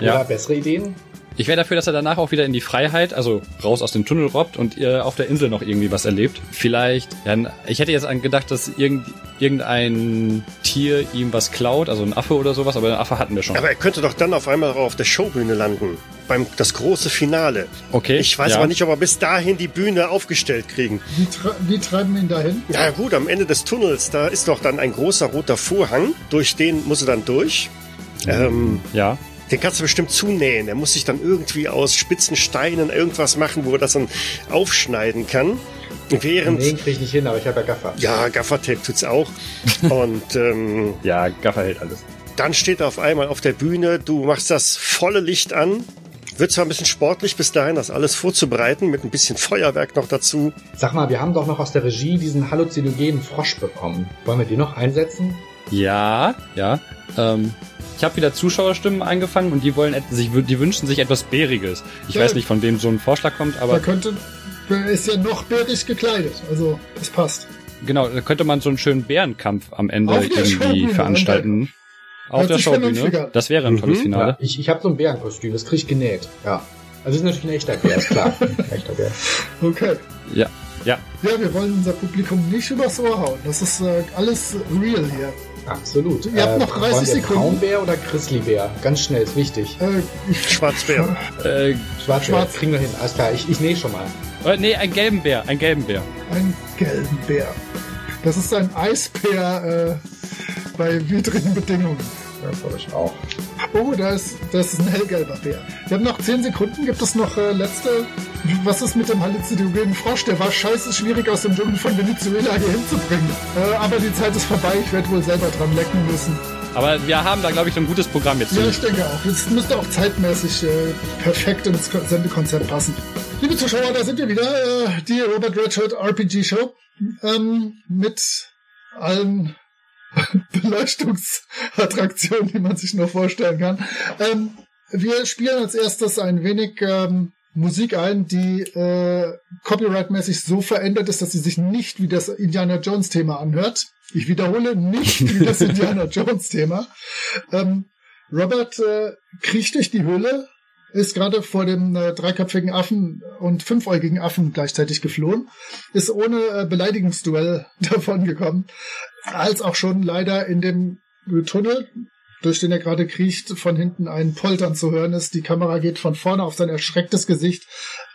Ja. Oder bessere Ideen? Ich wäre dafür, dass er danach auch wieder in die Freiheit, also raus aus dem Tunnel robbt und äh, auf der Insel noch irgendwie was erlebt. Vielleicht, ja, ich hätte jetzt gedacht, dass irgend, irgendein Tier ihm was klaut, also ein Affe oder sowas, aber einen Affe hatten wir schon. Aber er könnte doch dann auf einmal auch auf der Showbühne landen. Beim das große Finale. Okay. Ich weiß ja. aber nicht, ob wir bis dahin die Bühne aufgestellt kriegen. Wie, tre wie treiben wir ihn dahin? Na gut, am Ende des Tunnels, da ist doch dann ein großer roter Vorhang. Durch den muss er dann durch. Ähm, Ja. Den kannst du bestimmt zunähen. Er muss sich dann irgendwie aus spitzen Steinen irgendwas machen, wo er das dann aufschneiden kann. Während, Den kriege ich nicht hin, aber ich habe ja Gaffer. ja, Gaffertape tut's auch. Und ähm, Ja, Gaffer hält alles. dann steht er auf einmal auf der Bühne, du machst das volle Licht an. Wird zwar ein bisschen sportlich bis dahin, das alles vorzubereiten, mit ein bisschen Feuerwerk noch dazu. Sag mal, wir haben doch noch aus der Regie diesen halluzinogenen Frosch bekommen. Wollen wir den noch einsetzen? Ja, ja. Ähm, ich habe wieder Zuschauerstimmen eingefangen und die wollen sich, die wünschen sich etwas Bäriges. Ich Ja. weiß nicht, von wem so ein Vorschlag kommt, Da aber könnte, er ist ja noch bärig gekleidet. Also, das passt. genau, da könnte man so einen schönen Bärenkampf am Ende irgendwie veranstalten. Auf der Showbühne. Das wäre ein tolles Mhm. Finale. Ich, ich habe so ein Bärenkostüm, das krieg ich genäht. Ja. Also ist natürlich ein echter Bär, ist klar. Ein echter Bär. Okay. Ja, ja. Ja, wir wollen unser Publikum nicht übers Ohr hauen. Das ist äh, alles real hier. Absolut. Ihr habt noch 30 wollen wir Sekunden. Braunbär oder Grizzlybär? Ganz schnell, ist wichtig. Äh, Schwarzbär. Äh, Schwarzbär, Schwarz. kriegen wir hin. Alles klar, ich, ich nähe schon mal. äh, nee, einen gelben Bär, einen gelben Bär. einen gelben Bär. Das ist ein Eisbär äh, bei widrigen Bedingungen. Das habe ich auch. Oh, da ist, das ist ein hellgelber Bär. Wir haben noch 10 Sekunden. Gibt es noch äh, letzte? Was ist mit dem halluzinogenen Frosch? Der war scheiße schwierig aus dem Dschungel von Venezuela hier hinzubringen. Äh, aber die Zeit ist vorbei. Ich werde wohl selber dran lecken müssen. Aber wir haben da, glaube ich, ein gutes Programm jetzt. Ja, ich denke auch. Es müsste auch zeitmäßig äh, perfekt ins Ko- Sendekonzept passen. Liebe Zuschauer, da sind wir wieder. Äh, die Robert Redshirt RPG Show. Ähm, mit allen Beleuchtungsattraktionen, die man sich nur vorstellen kann. Ähm, wir spielen als erstes ein wenig ähm, Musik ein, die äh, copyright-mäßig so verändert ist, dass sie sich nicht wie das Indiana Jones-Thema anhört. Ich wiederhole, nicht wie das Indiana Jones-Thema. Ähm, Robert äh, kriecht durch die Höhle, ist gerade vor dem äh, dreiköpfigen Affen und fünfäugigen Affen gleichzeitig geflohen, ist ohne äh, Beleidigungsduell davongekommen, als auch schon leider in dem Tunnel, durch den er gerade kriecht, von hinten ein Poltern zu hören ist. Die Kamera geht von vorne auf sein erschrecktes Gesicht.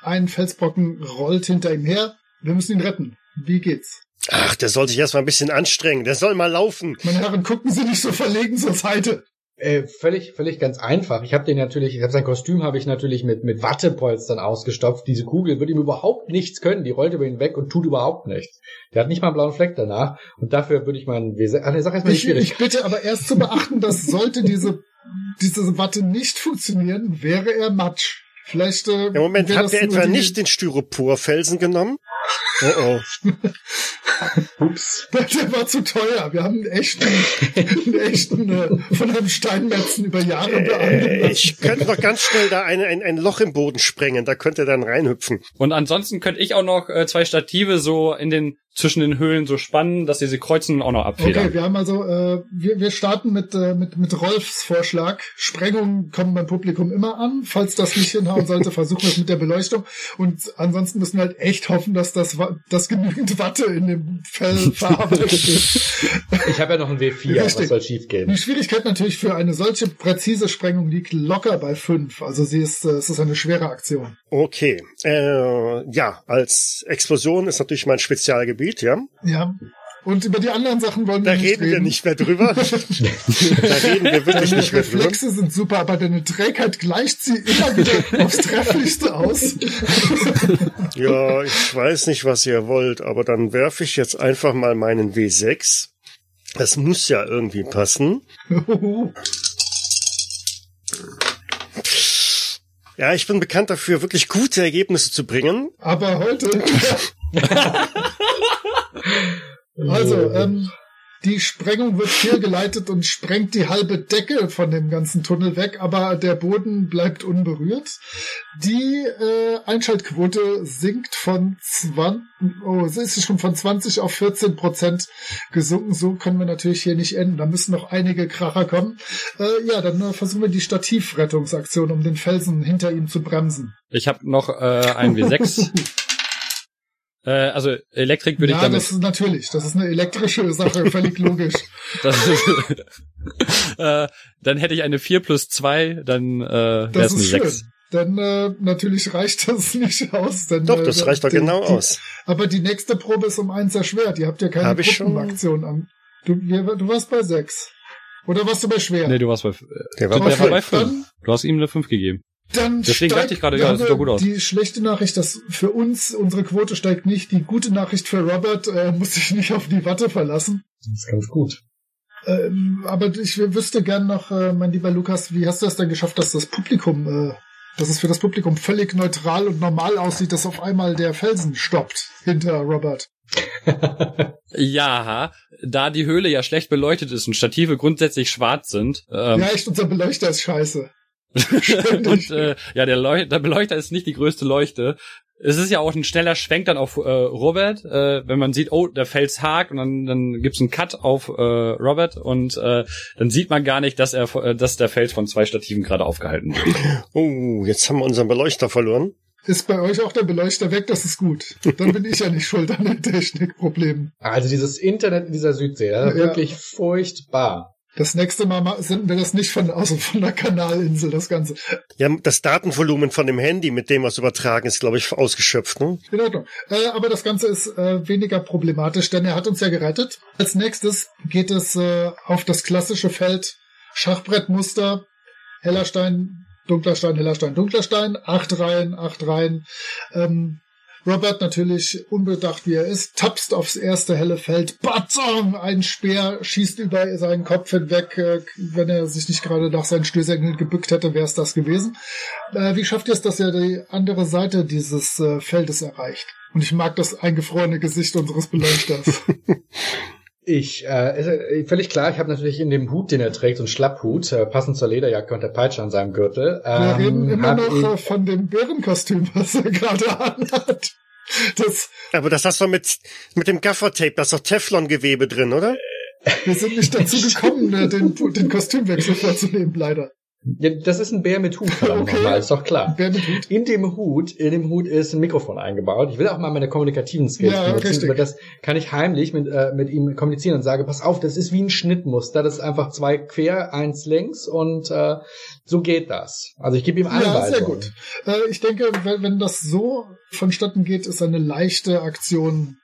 Ein Felsbrocken rollt hinter ihm her. Wir müssen ihn retten. Wie geht's? Ach, der soll sich erstmal ein bisschen anstrengen. Der soll mal laufen. Meine Herren, gucken Sie nicht so verlegen zur Seite. Äh, völlig, völlig ganz einfach. Ich habe den natürlich, ich habe sein Kostüm habe ich natürlich mit mit Wattepolstern ausgestopft. Diese Kugel wird ihm überhaupt nichts können. Die rollt über ihn weg und tut überhaupt nichts. Der hat nicht mal einen blauen Fleck danach. Und dafür würde ich meinen W6. Ach, nee, sag erst mal Ich, schwierig. ich bitte aber erst zu beachten, dass sollte diese, diese Watte nicht funktionieren, wäre er Matsch. Vielleicht. Äh, Im Moment hat nur etwa die- nicht den Styroporfelsen genommen. Oh oh. Ups. Der war zu teuer. Wir haben einen echten, einen echten äh, von einem Steinmetzen über Jahre. Äh, ich könnte noch ganz schnell da ein, ein, ein Loch im Boden sprengen. Da könnte er dann reinhüpfen. Und ansonsten könnte ich auch noch äh, zwei Stative so in den zwischen den Höhlen so spannen, dass diese Kreuzen auch noch abfedern. Okay, wir haben also, äh, wir, wir starten mit, äh, mit, mit Rolfs Vorschlag. Sprengungen kommen beim Publikum immer an. Falls das nicht hinhauen sollte, versuchen wir es mit der Beleuchtung. Und ansonsten müssen wir halt echt hoffen, dass das, dass genügend Watte in dem Fell verarbeitet ist. Ich habe ja noch ein W4. Richtig. Was soll schief gehen? Die Schwierigkeit natürlich für eine solche präzise Sprengung liegt locker bei fünf. Also sie ist, äh, es ist eine schwere Aktion. Okay. Äh, ja, als Explosion ist natürlich mein Spezialgebiet, ja. Ja. Und über die anderen Sachen wollen Da wir nicht reden wir nicht mehr drüber. da reden wir wirklich Deine nicht mehr drüber. Reflexe sind super, aber deine Trägheit gleicht sie immer wieder aufs Trefflichste aus. Ja, ich weiß nicht, was ihr wollt, aber dann werfe ich jetzt einfach mal meinen W6. Das muss ja irgendwie passen. Ja, ich bin bekannt dafür, wirklich gute Ergebnisse zu bringen. aber heute. Also, ähm, die Sprengung wird fehlgeleitet und sprengt die halbe Decke von dem ganzen Tunnel weg, aber der Boden bleibt unberührt. Die äh, Einschaltquote sinkt von 20, oh, es ist schon von 20 auf 14 Prozent gesunken. So können wir natürlich hier nicht enden. Da müssen noch einige Kracher kommen. Äh, ja, dann äh, versuchen wir die Stativrettungsaktion, um den Felsen hinter ihm zu bremsen. Ich habe noch äh, ein W6. äh, also Elektrik würde ja, ich damit. das ist natürlich. Das ist eine elektrische Sache, völlig logisch. Das äh, dann hätte ich eine 4 plus 2, dann äh, wäre Das es eine ist schön. 6. Dann äh, natürlich reicht das nicht aus. Denn, Doch, äh, das reicht doch die- genau die, aus. Aber die nächste Probe ist um eins erschwert. Ihr habt ja keine Hab ich schon. Gruppenaktion an. Du, wir, du warst bei sechs. Oder warst du bei schwer? Nee, du warst bei äh, Der war der bei war bei fünf. 5. Du hast ihm eine 5 gegeben. Dann Deswegen steigt, dachte ich gerade, ja, das sieht doch gut aus. Die schlechte Nachricht, dass für uns unsere Quote steigt nicht. Die gute Nachricht für Robert äh, muss sich nicht auf die Watte verlassen. Das ist ganz gut. Ähm, aber ich wüsste gern noch, äh, mein lieber Lukas, wie hast du es denn geschafft, dass das Publikum, äh, dass es für das Publikum völlig neutral und normal aussieht, dass auf einmal der Felsen stoppt hinter Robert? Ja, da die Höhle ja schlecht beleuchtet ist und Stative grundsätzlich schwarz sind. Ähm, ja, echt, unser Beleuchter ist scheiße. Und äh, ja, der, Leuch der Beleuchter ist nicht die größte Leuchte. Es ist ja auch ein schneller Schwenk dann auf äh, Robert, äh, wenn man sieht, oh, der Fels hakt und dann, dann gibt's einen Cut auf äh, Robert und äh, dann sieht man gar nicht, dass er äh, dass der Fels von zwei Stativen gerade aufgehalten wird. Oh, jetzt haben wir unseren Beleuchter verloren. Ist bei euch auch der Beleuchter weg? Das ist gut. Dann bin ich ja nicht schuld an den Technikproblemen. Also dieses Internet in dieser Südsee, das ist Ja. wirklich furchtbar. Das nächste Mal senden wir das nicht von, also von der Kanalinsel, das Ganze. Ja, das Datenvolumen von dem Handy, mit dem wir es übertragen, ist, glaube ich, ausgeschöpft. Ne? In Ordnung. Äh, aber das Ganze ist äh, weniger problematisch, denn er hat uns ja gerettet. Als nächstes geht es äh, auf das klassische Feld Schachbrettmuster, Hellerstein, Dunklerstein, Hellerstein, Dunklerstein, acht Reihen, acht Reihen. Ähm, Robert natürlich unbedacht wie er ist, tapst aufs erste helle Feld, Batzong, ein Speer schießt über seinen Kopf hinweg. Äh, wenn er sich nicht gerade nach seinen Stößengeln gebückt hätte, wäre es das gewesen. Äh, wie schafft ihr es, dass er die andere Seite dieses äh, Feldes erreicht? Und ich mag das eingefrorene Gesicht unseres Beleuchters. Ich, äh, ist äh, völlig klar, ich habe natürlich in dem Hut, den er trägt, so einen Schlapphut, äh, passend zur Lederjacke und der Peitsche an seinem Gürtel. Ähm, Wir reden immer noch ich, äh, von dem Bärenkostüm, was er gerade anhat. Das, Aber das hast du mit, mit dem Gaffertape, da ist doch Teflongewebe drin, oder? Wir sind nicht dazu gekommen, äh, den, den Kostümwechsel vorzunehmen, leider. Ja, das ist ein Bär mit Hut, okay. Ist doch klar. Bär mit Hut. In dem Hut, in dem Hut ist ein Mikrofon eingebaut. Ich will auch mal meine kommunikativen Skills ja, benutzen, richtig. aber das kann ich heimlich mit, äh, mit ihm kommunizieren und sage, pass auf, das ist wie ein Schnittmuster, das ist einfach zwei quer, eins links und äh, so geht das. Also ich gebe ihm Anweisungen. Ja, sehr gut. Äh, ich denke, wenn, wenn das so vonstatten geht, ist eine leichte Aktion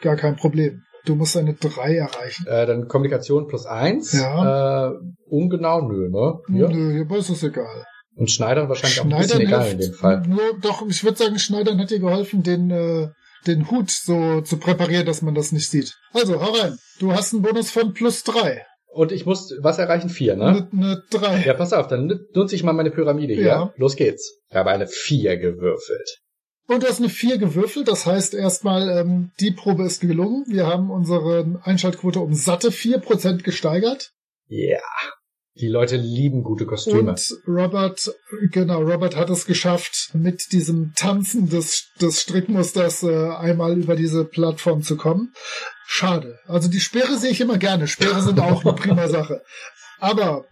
gar kein Problem. Du musst eine 3 erreichen. Äh, dann Kommunikation plus 1. Ja. Äh, ungenau, nö, ne? Hier? Nö, hierbei ist es egal. Und Schneidern wahrscheinlich Schneidern auch ein bisschen egal in dem Fall. Nur, doch, ich würde sagen, Schneidern hat dir geholfen, den, äh, den Hut so zu präparieren, dass man das nicht sieht. Also, hau rein. Du hast einen Bonus von plus 3. Und ich muss was erreichen? Vier, ne? Eine 3. Ja, pass auf, dann nutze ich mal meine Pyramide hier. Ja. Los geht's. Ich habe eine 4 gewürfelt. Und du hast eine 4 gewürfelt, das heißt erstmal, ähm, die Probe ist gelungen. Wir haben unsere Einschaltquote um satte 4% gesteigert. Ja. Yeah. Die Leute lieben gute Kostüme. Und Robert, genau, Robert hat es geschafft, mit diesem Tanzen des, des Strickmusters äh, einmal über diese Plattform zu kommen. Schade. Also die Speere sehe ich immer gerne. Speere sind auch eine prima Sache. Aber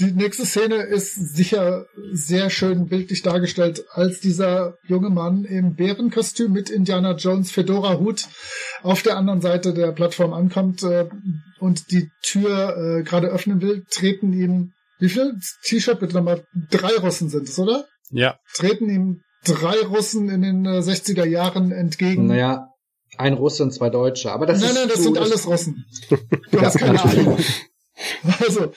die nächste Szene ist sicher sehr schön bildlich dargestellt, als dieser junge Mann im Bärenkostüm mit Indiana Jones Fedora Hut auf der anderen Seite der Plattform ankommt äh, und die Tür äh, gerade öffnen will, treten ihm wie viel T-Shirt bitte nochmal? Drei Russen sind es, oder? Ja. Treten ihm drei Russen in den äh, 60er Jahren entgegen. Naja, ein Russe und zwei Deutsche. Aber das nein, ist nein, das sind alles Russen. Du hast keine Ahnung. Also,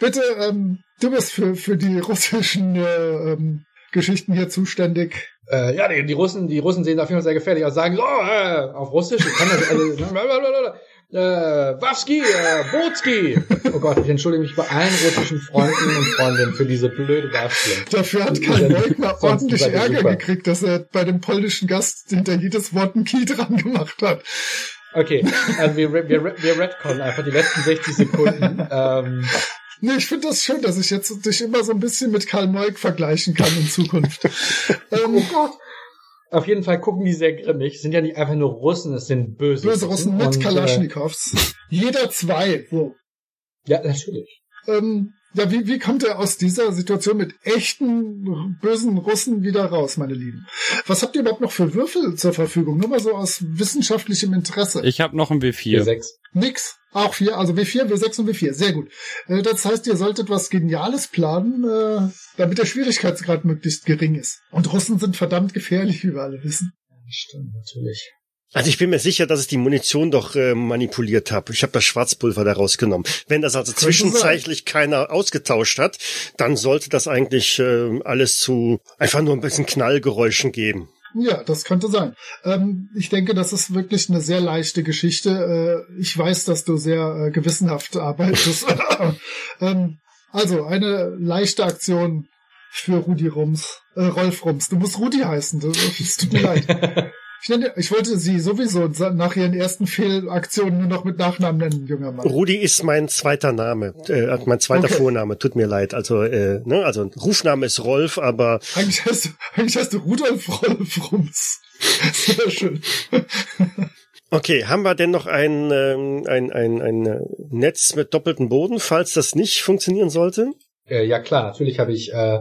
bitte, ähm, du bist für, für die russischen äh, ähm, Geschichten hier zuständig. Äh, ja, die, die Russen, die Russen sehen auf jeden Fall sehr gefährlich aus. Sagen so, oh, äh, auf Russisch, ich kann das, also, äh, Wawski, äh, Botski. Oh Gott, ich entschuldige mich bei allen russischen Freunden und Freundinnen für diese blöde Darstellung. Dafür hat Karl Leugner ordentlich Ärger super. gekriegt, dass er bei dem polnischen Gast hinter jedes Wort ein Key dran gemacht hat. Okay, also wir, wir, wir retconnen einfach die letzten 60 Sekunden. Ähm, Nee, ich finde das schön, dass ich jetzt dich immer so ein bisschen mit Karl Moik vergleichen kann in Zukunft. ähm, oh Gott. Auf jeden Fall gucken die sehr grimmig. Sind ja nicht einfach nur Russen, es sind böse. Böse Russen mit und, äh, Kalaschnikows. Jeder zwei. So. Ja, natürlich. Ähm, ja, wie, wie kommt er aus dieser Situation mit echten bösen Russen wieder raus, meine Lieben? Was habt ihr überhaupt noch für Würfel zur Verfügung? Nur mal so aus wissenschaftlichem Interesse. Ich habe noch ein W4. W6. Nix. Auch vier, also W4, W6 und W4. Sehr gut. Äh, das heißt, ihr solltet was Geniales planen, äh, damit der Schwierigkeitsgrad möglichst gering ist. Und Russen sind verdammt gefährlich, wie wir alle wissen. Stimmt, natürlich. Also ich bin mir sicher, dass ich die Munition doch äh, manipuliert habe. Ich habe das Schwarzpulver da rausgenommen. Wenn das also zwischenzeitlich keiner ausgetauscht hat, dann sollte das eigentlich äh, alles zu einfach nur ein bisschen Knallgeräuschen geben. Ja, das könnte sein. Ähm, ich denke, das ist wirklich eine sehr leichte Geschichte. Äh, ich weiß, dass du sehr äh, gewissenhaft arbeitest. ähm, also, eine leichte Aktion für Rudi Rums, äh, Rolf Rums. Du musst Rudi heißen, das, das tut mir leid. Ich, nenne, ich wollte sie sowieso nach ihren ersten Fehlaktionen nur noch mit Nachnamen nennen, junger Mann. Rudi ist mein zweiter Name, äh, mein zweiter okay. Vorname. Tut mir leid. Also, äh, ne, also Rufname ist Rolf, aber eigentlich heißt du, eigentlich heißt du Rudolf Rolf Rums. Sehr schön. Okay, haben wir denn noch ein, ähm, ein, ein, ein Netz mit doppeltem Boden, falls das nicht funktionieren sollte? Äh, ja klar, natürlich habe ich, äh,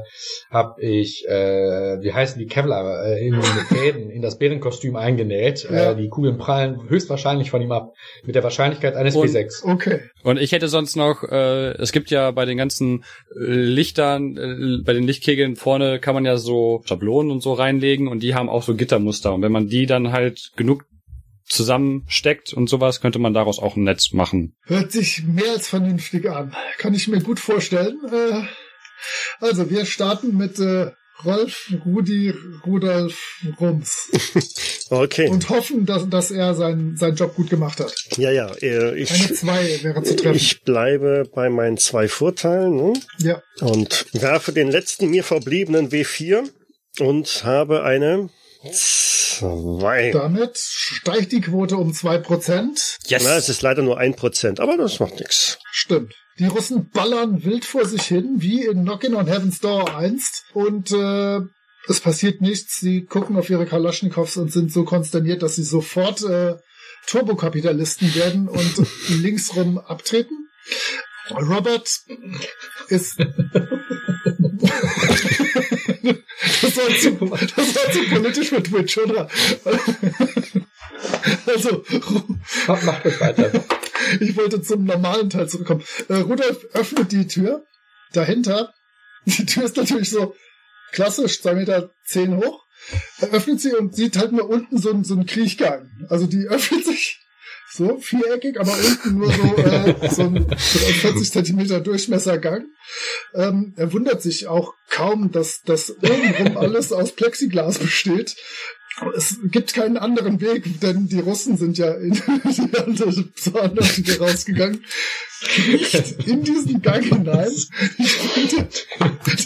hab ich, äh, wie heißen die Kevlar, äh, in Fäden, in das Bärenkostüm eingenäht. Ja. Äh, die Kugeln prallen höchstwahrscheinlich von ihm ab. Mit der Wahrscheinlichkeit eines Und- P6. Okay. Und ich hätte sonst noch, äh, es gibt ja bei den ganzen äh, Lichtern, äh, bei den Lichtkegeln vorne kann man ja so Schablonen und so reinlegen und die haben auch so Gittermuster. Und wenn man die dann halt genug zusammensteckt und sowas, könnte man daraus auch ein Netz machen. Hört sich mehr als vernünftig an. Kann ich mir gut vorstellen. Äh, also, wir starten mit äh, Rolf, Rudi, Rudolf, Rums Okay. und hoffen, dass, dass er seinen, seinen Job gut gemacht hat. ja, ja. Äh, Eine ich, zwei wäre zu treffen. ich bleibe bei meinen zwei Vorteilen ne? ja. und werfe den letzten mir verbliebenen W4 und habe eine zwei. Damit steigt die Quote um zwei Prozent. Yes! Na, es ist leider nur ein Prozent, aber das macht nichts. Stimmt. Die Russen ballern wild vor sich hin, wie in Knockin' on Heaven's Door einst. Und äh, es passiert nichts. Sie gucken auf ihre Kalaschnikows und sind so konsterniert, dass sie sofort äh, Turbokapitalisten werden und linksrum abtreten. Robert ist... das, war zu, das war zu politisch für Twitch, oder? also, Mach, mach das weiter. ich wollte zum normalen Teil zurückkommen. Äh, Rudolf öffnet die Tür. Dahinter, die Tür ist natürlich so klassisch, 2,10 Meter zehn hoch. Er öffnet sie und sieht halt nur unten so, einen- so einen Kriechgang. Also die öffnet sich so viereckig, aber unten nur so, äh, so ein so ein 40 Zentimeter Durchmessergang. Ähm, er wundert sich auch kaum, dass das obenrum alles aus Plexiglas besteht. Es gibt keinen anderen Weg, denn die Russen sind ja in die andere Tür rausgegangen. Kriecht in diesen Gang hinein. Ich finde,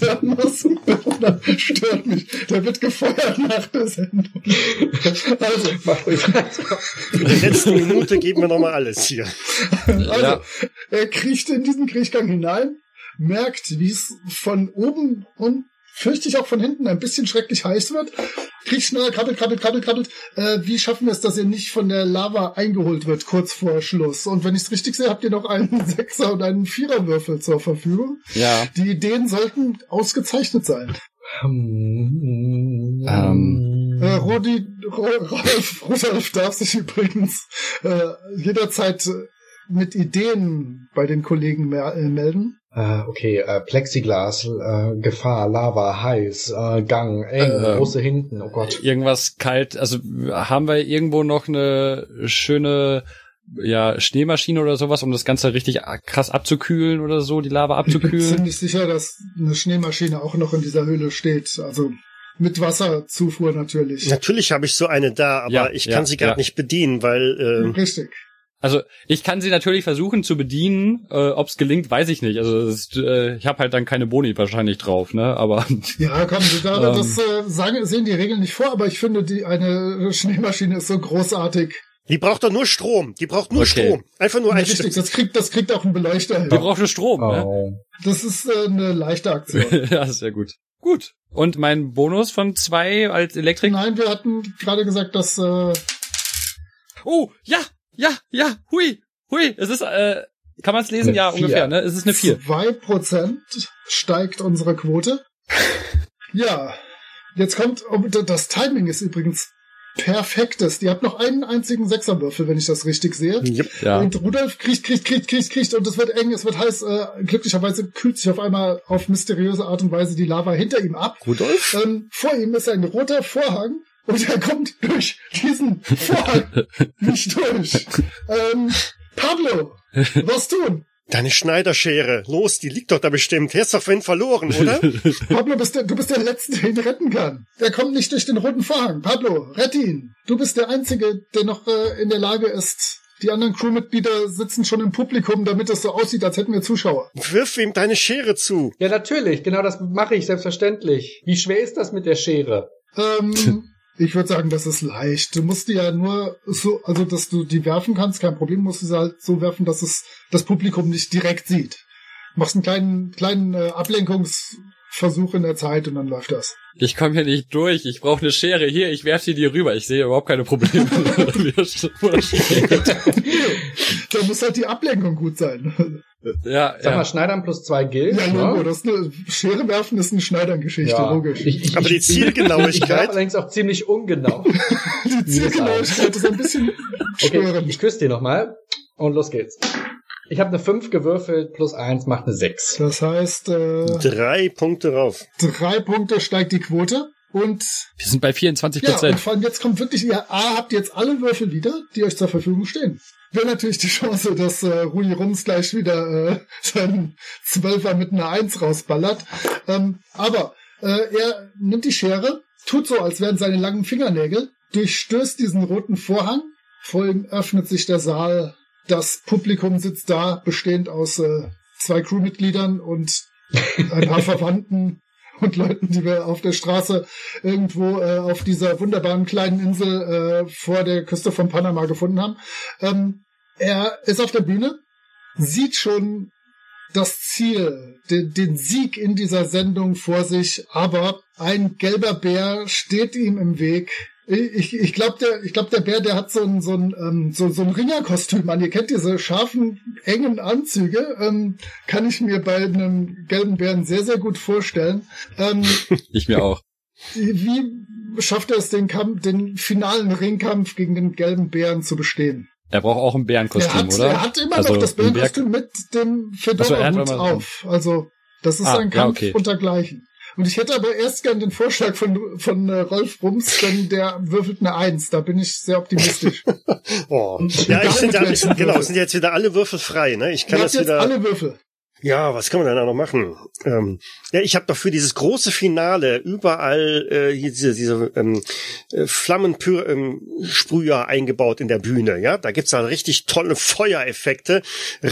der Massenbildner stört mich. Der wird gefeuert nach der Sendung. Also, Mach ruhig weiter. Für die letzte Minute geben wir nochmal alles hier. also Ja. er kriecht in diesen Kriechgang hinein, merkt, wie es von oben und fürchte ich auch von hinten ein bisschen schrecklich heiß wird. Kriecht schnell, krabbelt, krabbelt, krabbelt, krabbelt. Äh, wie schaffen wir es, dass ihr nicht von der Lava eingeholt wird, kurz vor Schluss? Und wenn ich es richtig sehe, habt ihr noch einen Sechser und einen Viererwürfel zur Verfügung. Ja. Die Ideen sollten ausgezeichnet sein. Ähm. Äh, Rudi, Ro- Rolf, Rudolf darf sich übrigens äh, jederzeit mit Ideen bei den Kollegen äh, melden. Äh, okay, äh, Plexiglas, äh, Gefahr, Lava, heiß, äh, Gang, eng, Ähm. große hinten, oh Gott. Irgendwas kalt, also haben wir irgendwo noch eine schöne ja, Schneemaschine oder sowas, um das Ganze richtig krass abzukühlen oder so, die Lava Ich bin abzukühlen? ziemlich sicher, dass eine Schneemaschine auch noch in dieser Höhle steht. Also mit Wasserzufuhr natürlich. Natürlich habe ich so eine da, aber Ja, ich ja, kann sie gar ja. nicht bedienen, weil äh, Richtig. Also ich kann sie natürlich versuchen zu bedienen, äh, ob es gelingt, weiß ich nicht. Also ist, äh, ich habe halt dann keine Boni wahrscheinlich drauf, ne? Aber Ja, komm, da, Ähm. das äh, sagen, sehen die Regeln nicht vor, aber ich finde, die eine Schneemaschine ist so großartig. die braucht doch nur Strom. Die braucht nur Okay. Strom. Einfach nur ein Richtig, Stück. das kriegt, das kriegt auch ein Beleuchter hin. du brauchst Strom, ne? Oh. Das ist äh, eine leichte Aktion. ja, sehr gut. Gut. Und mein Bonus von zwei als Elektrik. Nein, wir hatten gerade gesagt, dass äh, Oh, ja, ja, ja, hui, hui. Es ist, äh, kann man es lesen? Eine ja, Vier. ungefähr, ne? Es ist eine vier. zwei Prozent steigt unsere Quote. Ja, jetzt kommt, oh, das Timing ist übrigens perfektes. Die hat noch einen einzigen Sechserwürfel, wenn ich das richtig sehe. Yep. Ja. Und Rudolf kriecht, kriecht, kriecht, kriecht, kriecht und es wird eng, es wird heiß. Äh, glücklicherweise kühlt sich auf einmal auf mysteriöse Art und Weise die Lava hinter ihm ab. Rudolf? Ähm, vor ihm ist ein roter Vorhang und er kommt durch diesen Vorhang nicht durch. Ähm, Pablo, was tun? Deine Schneiderschere. Los, die liegt doch da bestimmt. Der ist doch vorhin verloren, oder? Pablo, bist der, du bist der Letzte, der ihn retten kann. Der kommt nicht durch den roten Vorhang. Pablo, rette ihn. Du bist der Einzige, der noch äh, in der Lage ist. Die anderen Crewmitglieder sitzen schon im Publikum, damit es so aussieht, als hätten wir Zuschauer. Wirf ihm deine Schere zu. Ja, natürlich, genau das mache ich selbstverständlich. Wie schwer ist das mit der Schere? Ähm, ich würde sagen, das ist leicht. Du musst die ja nur so, also dass du die werfen kannst, kein Problem, musst du sie halt so werfen, dass es das Publikum nicht direkt sieht. Machst einen kleinen, kleinen äh, Ablenkungsversuch in der Zeit und dann läuft das. Ich komme hier nicht durch. Ich brauche eine Schere. Hier, ich werfe dir rüber. Ich sehe überhaupt keine Probleme. Da muss halt die Ablenkung gut sein. Ja, Sag ja. mal, Schneidern plus zwei gilt. Ja, ne? Logo, das ist eine Schere werfen ist eine Schneidern-Geschichte, Ja. logisch. Ich, ich, Aber die ich- Ich Zielgenauigkeit, allerdings auch ziemlich ungenau. die Zielgenauigkeit ist ein bisschen Okay, störend. ich küsse dir nochmal und los geht's. Ich habe eine 5 gewürfelt, plus 1 macht eine 6. Das heißt, äh, drei Punkte rauf. drei Punkte steigt die Quote und Wir sind bei 24 ja, und Prozent. vor allem jetzt kommt wirklich, ihr A, habt jetzt alle Würfel wieder, die euch zur Verfügung stehen. Wäre natürlich die Chance, dass äh, Rudi Rums gleich wieder äh, seinen Zwölfer mit einer Eins rausballert. Ähm, aber äh, er nimmt die Schere, tut so, als wären seine langen Fingernägel, durchstößt diesen roten Vorhang, vor ihm öffnet sich der Saal, das Publikum sitzt da, bestehend aus äh, zwei Crewmitgliedern und ein paar Verwandten und Leuten, die wir auf der Straße irgendwo äh, auf dieser wunderbaren kleinen Insel äh, vor der Küste von Panama gefunden haben. Ähm, er ist auf der Bühne, sieht schon das Ziel, den, den Sieg in dieser Sendung vor sich, aber ein gelber Bär steht ihm im Weg. Ich, ich glaube, der, ich glaub, der Bär, der hat so ein, so ein, ähm, so, so ein Ringerkostüm an. Ihr kennt diese scharfen, engen Anzüge. Ähm, kann ich mir bei einem gelben Bären sehr, sehr gut vorstellen. Ähm, Ich mir auch. wie schafft er es, den, Kampf, den finalen Ringkampf gegen den gelben Bären zu bestehen? Er braucht auch ein Bärenkostüm, er, hat, oder? er hat immer Also noch das ein Bär- Bärenkostüm mit dem Fedora-Hut immer- auf. Also, das ist Ah, ein ja, Kampf okay. untergleichen. Und ich hätte aber erst gern den Vorschlag von, von äh, Rolf Rums, denn der würfelt eine Eins. Da bin ich sehr optimistisch. Oh. Ja, ich sind ja, ich, genau, sind jetzt wieder alle Würfel frei, ne? Ich kann das wieder. alle Würfel. Ja, was kann man denn da noch machen? Ähm, ja, ich habe doch für dieses große Finale überall äh, hier diese, diese ähm, äh, Flammensprüher ähm, Sprüher eingebaut in der Bühne. Ja, da gibt's halt richtig tolle Feuereffekte,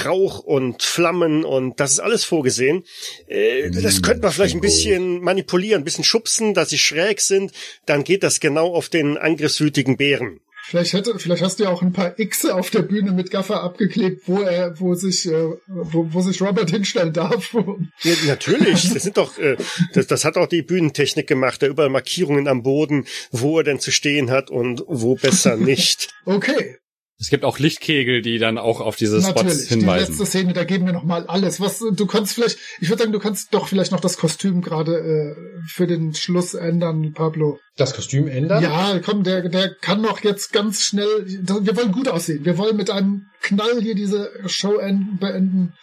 Rauch und Flammen und das ist alles vorgesehen. Äh, das könnte man vielleicht ein bisschen manipulieren, ein bisschen schubsen, dass sie schräg sind. Dann geht das genau auf den angriffswütigen Bären. Vielleicht hätte, vielleicht hast du ja auch ein paar X auf der Bühne mit Gaffer abgeklebt, wo er, wo sich, äh, wo, wo sich Robert hinstellen darf. Ja, natürlich, das sind doch, äh, das, das hat auch die Bühnentechnik gemacht, da überall Markierungen am Boden, wo er denn zu stehen hat und wo besser nicht. Okay, Es gibt auch Lichtkegel, die dann auch auf diese Spots natürlich. Die hinweisen. letzte Szene, da geben wir noch mal alles. Was du kannst vielleicht, ich würde sagen, du kannst doch vielleicht noch das Kostüm gerade äh, für den Schluss ändern, Pablo. Das Kostüm ändern? Ja, komm, der, der kann noch jetzt ganz schnell. Wir wollen gut aussehen. Wir wollen mit einem Knall hier diese Show enden, beenden.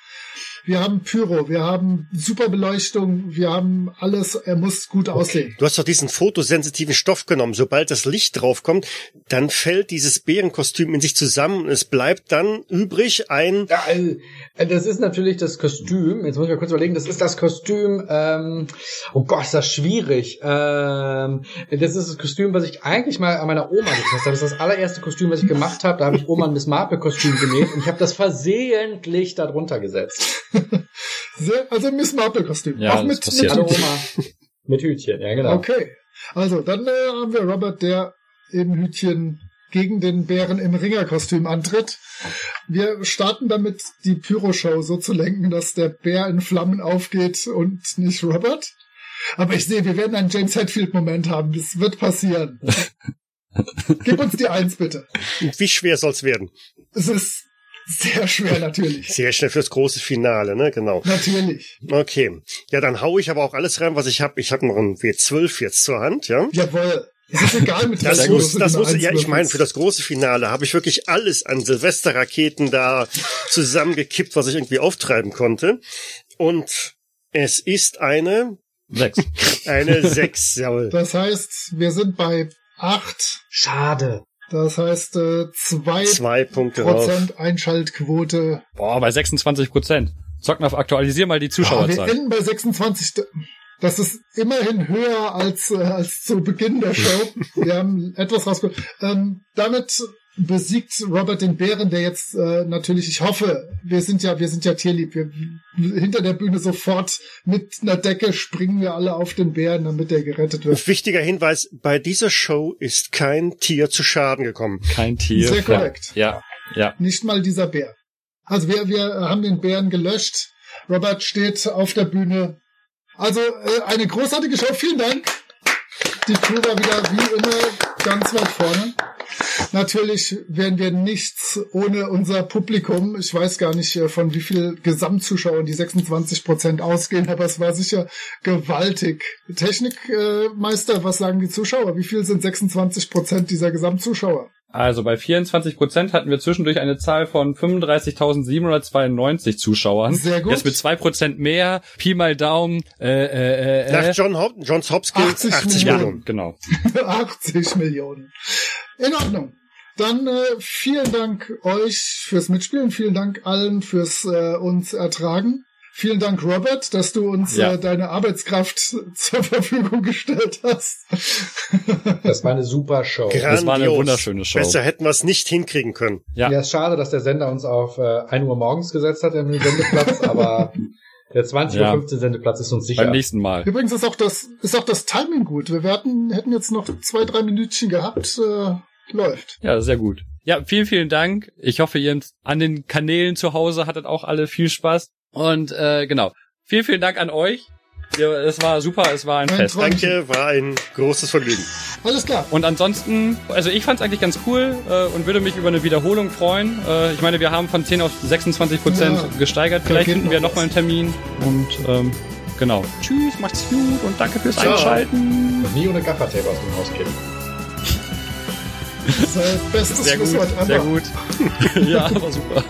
Wir haben Pyro, wir haben super Beleuchtung, wir haben alles. Er muss gut aussehen. Du hast doch diesen fotosensitiven Stoff genommen. Sobald das Licht draufkommt, dann fällt dieses Bärenkostüm in sich zusammen und es bleibt dann übrig ein Ja, also, äh, das ist natürlich das Kostüm. Jetzt muss ich mal kurz überlegen. Das ist das Kostüm. Ähm, oh Gott, ist das schwierig. Ähm, das ist das Kostüm, was ich eigentlich mal an meiner Oma getestet habe. Das ist das allererste Kostüm, was ich gemacht habe. Da habe ich Oma ein Miss Marple Kostüm genäht und ich habe das versehentlich darunter gesetzt. Sehr, also Miss Marple Kostüm. Ja, Auch mit, mit Oma. Mit Hütchen, ja genau. Okay. Also, dann äh, haben wir Robert, der im Hütchen gegen den Bären im Ringerkostüm antritt. Wir starten damit, die Pyro-Show so zu lenken, dass der Bär in Flammen aufgeht und nicht Robert. Aber ich sehe, wir werden einen James Hetfield-Moment haben. Das wird passieren. Gib uns die Eins, bitte. wie schwer soll's werden? Es ist sehr schwer, natürlich. Sehr schnell fürs große Finale, ne? Genau. Natürlich. Okay. Ja, dann hau ich aber auch alles rein, was ich habe. Ich habe noch ein W12 jetzt zur Hand, ja? Jawohl. Es ist egal, mit Das muss, das muss, ja, ich meine, für das große Finale habe ich wirklich alles an Silvesterraketen da zusammengekippt, was ich irgendwie auftreiben konnte. Und es ist eine, Sechs. eine 6, jawohl. Das heißt, wir sind bei acht. Schade. Das heißt, äh, zwei Zwei Punkte drauf. Prozent Einschaltquote. Boah, bei 26 Prozent. Zocknaf, aktualisier mal die Ah, wir Zuschauerzahl. enden bei 26. Das ist immerhin höher als, äh, als zu Beginn der Show. Wir haben etwas rausgeholt. Ähm, damit besiegt Robert den Bären, der jetzt äh, natürlich, ich hoffe, wir sind ja, wir sind ja tierlieb. Wir, hinter der Bühne sofort mit einer Decke springen wir alle auf den Bären, damit er gerettet wird. Wichtiger Hinweis, bei dieser Show ist kein Tier zu Schaden gekommen. Kein Tier. Sehr korrekt. Ja, ja. Nicht mal dieser Bär. Also wir, wir haben den Bären gelöscht. Robert steht auf der Bühne. Also äh, eine großartige Show. Vielen Dank. Die Crew war wieder wie immer ganz weit vorne. Natürlich wären wir nichts ohne unser Publikum. Ich weiß gar nicht, äh, von wie viel Gesamtzuschauern die 26 Prozent ausgehen, aber es war sicher gewaltig. Technikmeister, was sagen die Zuschauer? Wie viel sind 26 Prozent dieser Gesamtzuschauer? Also bei 24 Prozent hatten wir zwischendurch eine Zahl von 35.792 Zuschauern. Sehr gut. Jetzt mit zwei Prozent mehr. Pi mal Daumen. Äh, äh, äh, Nach John Hop Johns Hopkins 80 80 ja, Millionen. genau. 80 Millionen. In Ordnung. Dann äh, vielen Dank euch fürs Mitspielen, vielen Dank allen fürs äh, uns ertragen. Vielen Dank, Robert, dass du uns Ja. äh, deine Arbeitskraft zur Verfügung gestellt hast. Das war eine super Show. Das war eine Grandios. wunderschöne Show. Besser hätten wir es nicht hinkriegen können. Ja. Ja, ist schade, dass der Sender uns auf äh, 1 Uhr morgens gesetzt hat im Sendeplatz, aber der 20.15 Ja. Uhr Sendeplatz ist uns sicher. Beim nächsten Mal. Übrigens ist auch das ist auch das Timing gut. Wir hatten, hätten jetzt noch zwei, drei Minütchen gehabt. Äh, läuft. Ja, sehr gut. Ja, vielen, vielen Dank. Ich hoffe, ihr an den Kanälen zu Hause hattet auch alle viel Spaß. Und äh, genau. Vielen, vielen Dank an euch. Ja, es war super, es war ein Ein Fest. Danke, war ein großes Vergnügen. Alles klar. Und ansonsten, also ich fand es eigentlich ganz cool äh, und würde mich über eine Wiederholung freuen. Äh, ich meine, wir haben von 10 auf 26 Prozent Ja. gesteigert. Vielleicht finden wir noch noch mal einen Termin. Und ähm, genau. Tschüss, macht's gut und danke fürs Ciao. Einschalten. Und nie ohne Gaffertape aus dem Haus gehen. Das ist bestes Sehr gut, sehr gut. ja, war super.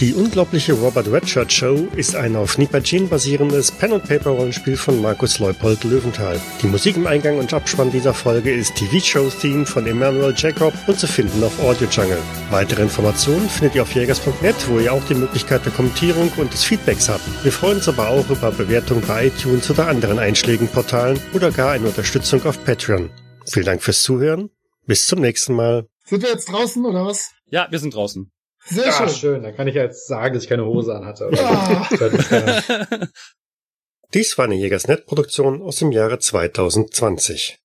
Die unglaubliche Robert Redshirt Show ist ein auf Nipajin basierendes Pen-and-Paper-Rollenspiel von Markus Leupold Löwenthal. Die Musik im Eingang und Abspann dieser Folge ist TV-Show-Theme von Emmanuel Jacob und zu finden auf Audio Jungle. Weitere Informationen findet ihr auf jägers.net, wo ihr auch die Möglichkeit der Kommentierung und des Feedbacks habt. Wir freuen uns aber auch über Bewertungen bei iTunes oder anderen Einschlägenportalen oder gar eine Unterstützung auf Patreon. Vielen Dank fürs Zuhören. Bis zum nächsten Mal. Sind wir jetzt draußen oder was? Ja, wir sind draußen. Sehr Ja, schön. schön. Dann kann ich ja jetzt sagen, dass ich keine Hose anhatte. Oder? Ah. keine- Dies war eine Jägersnet-Produktion aus dem Jahre 2020.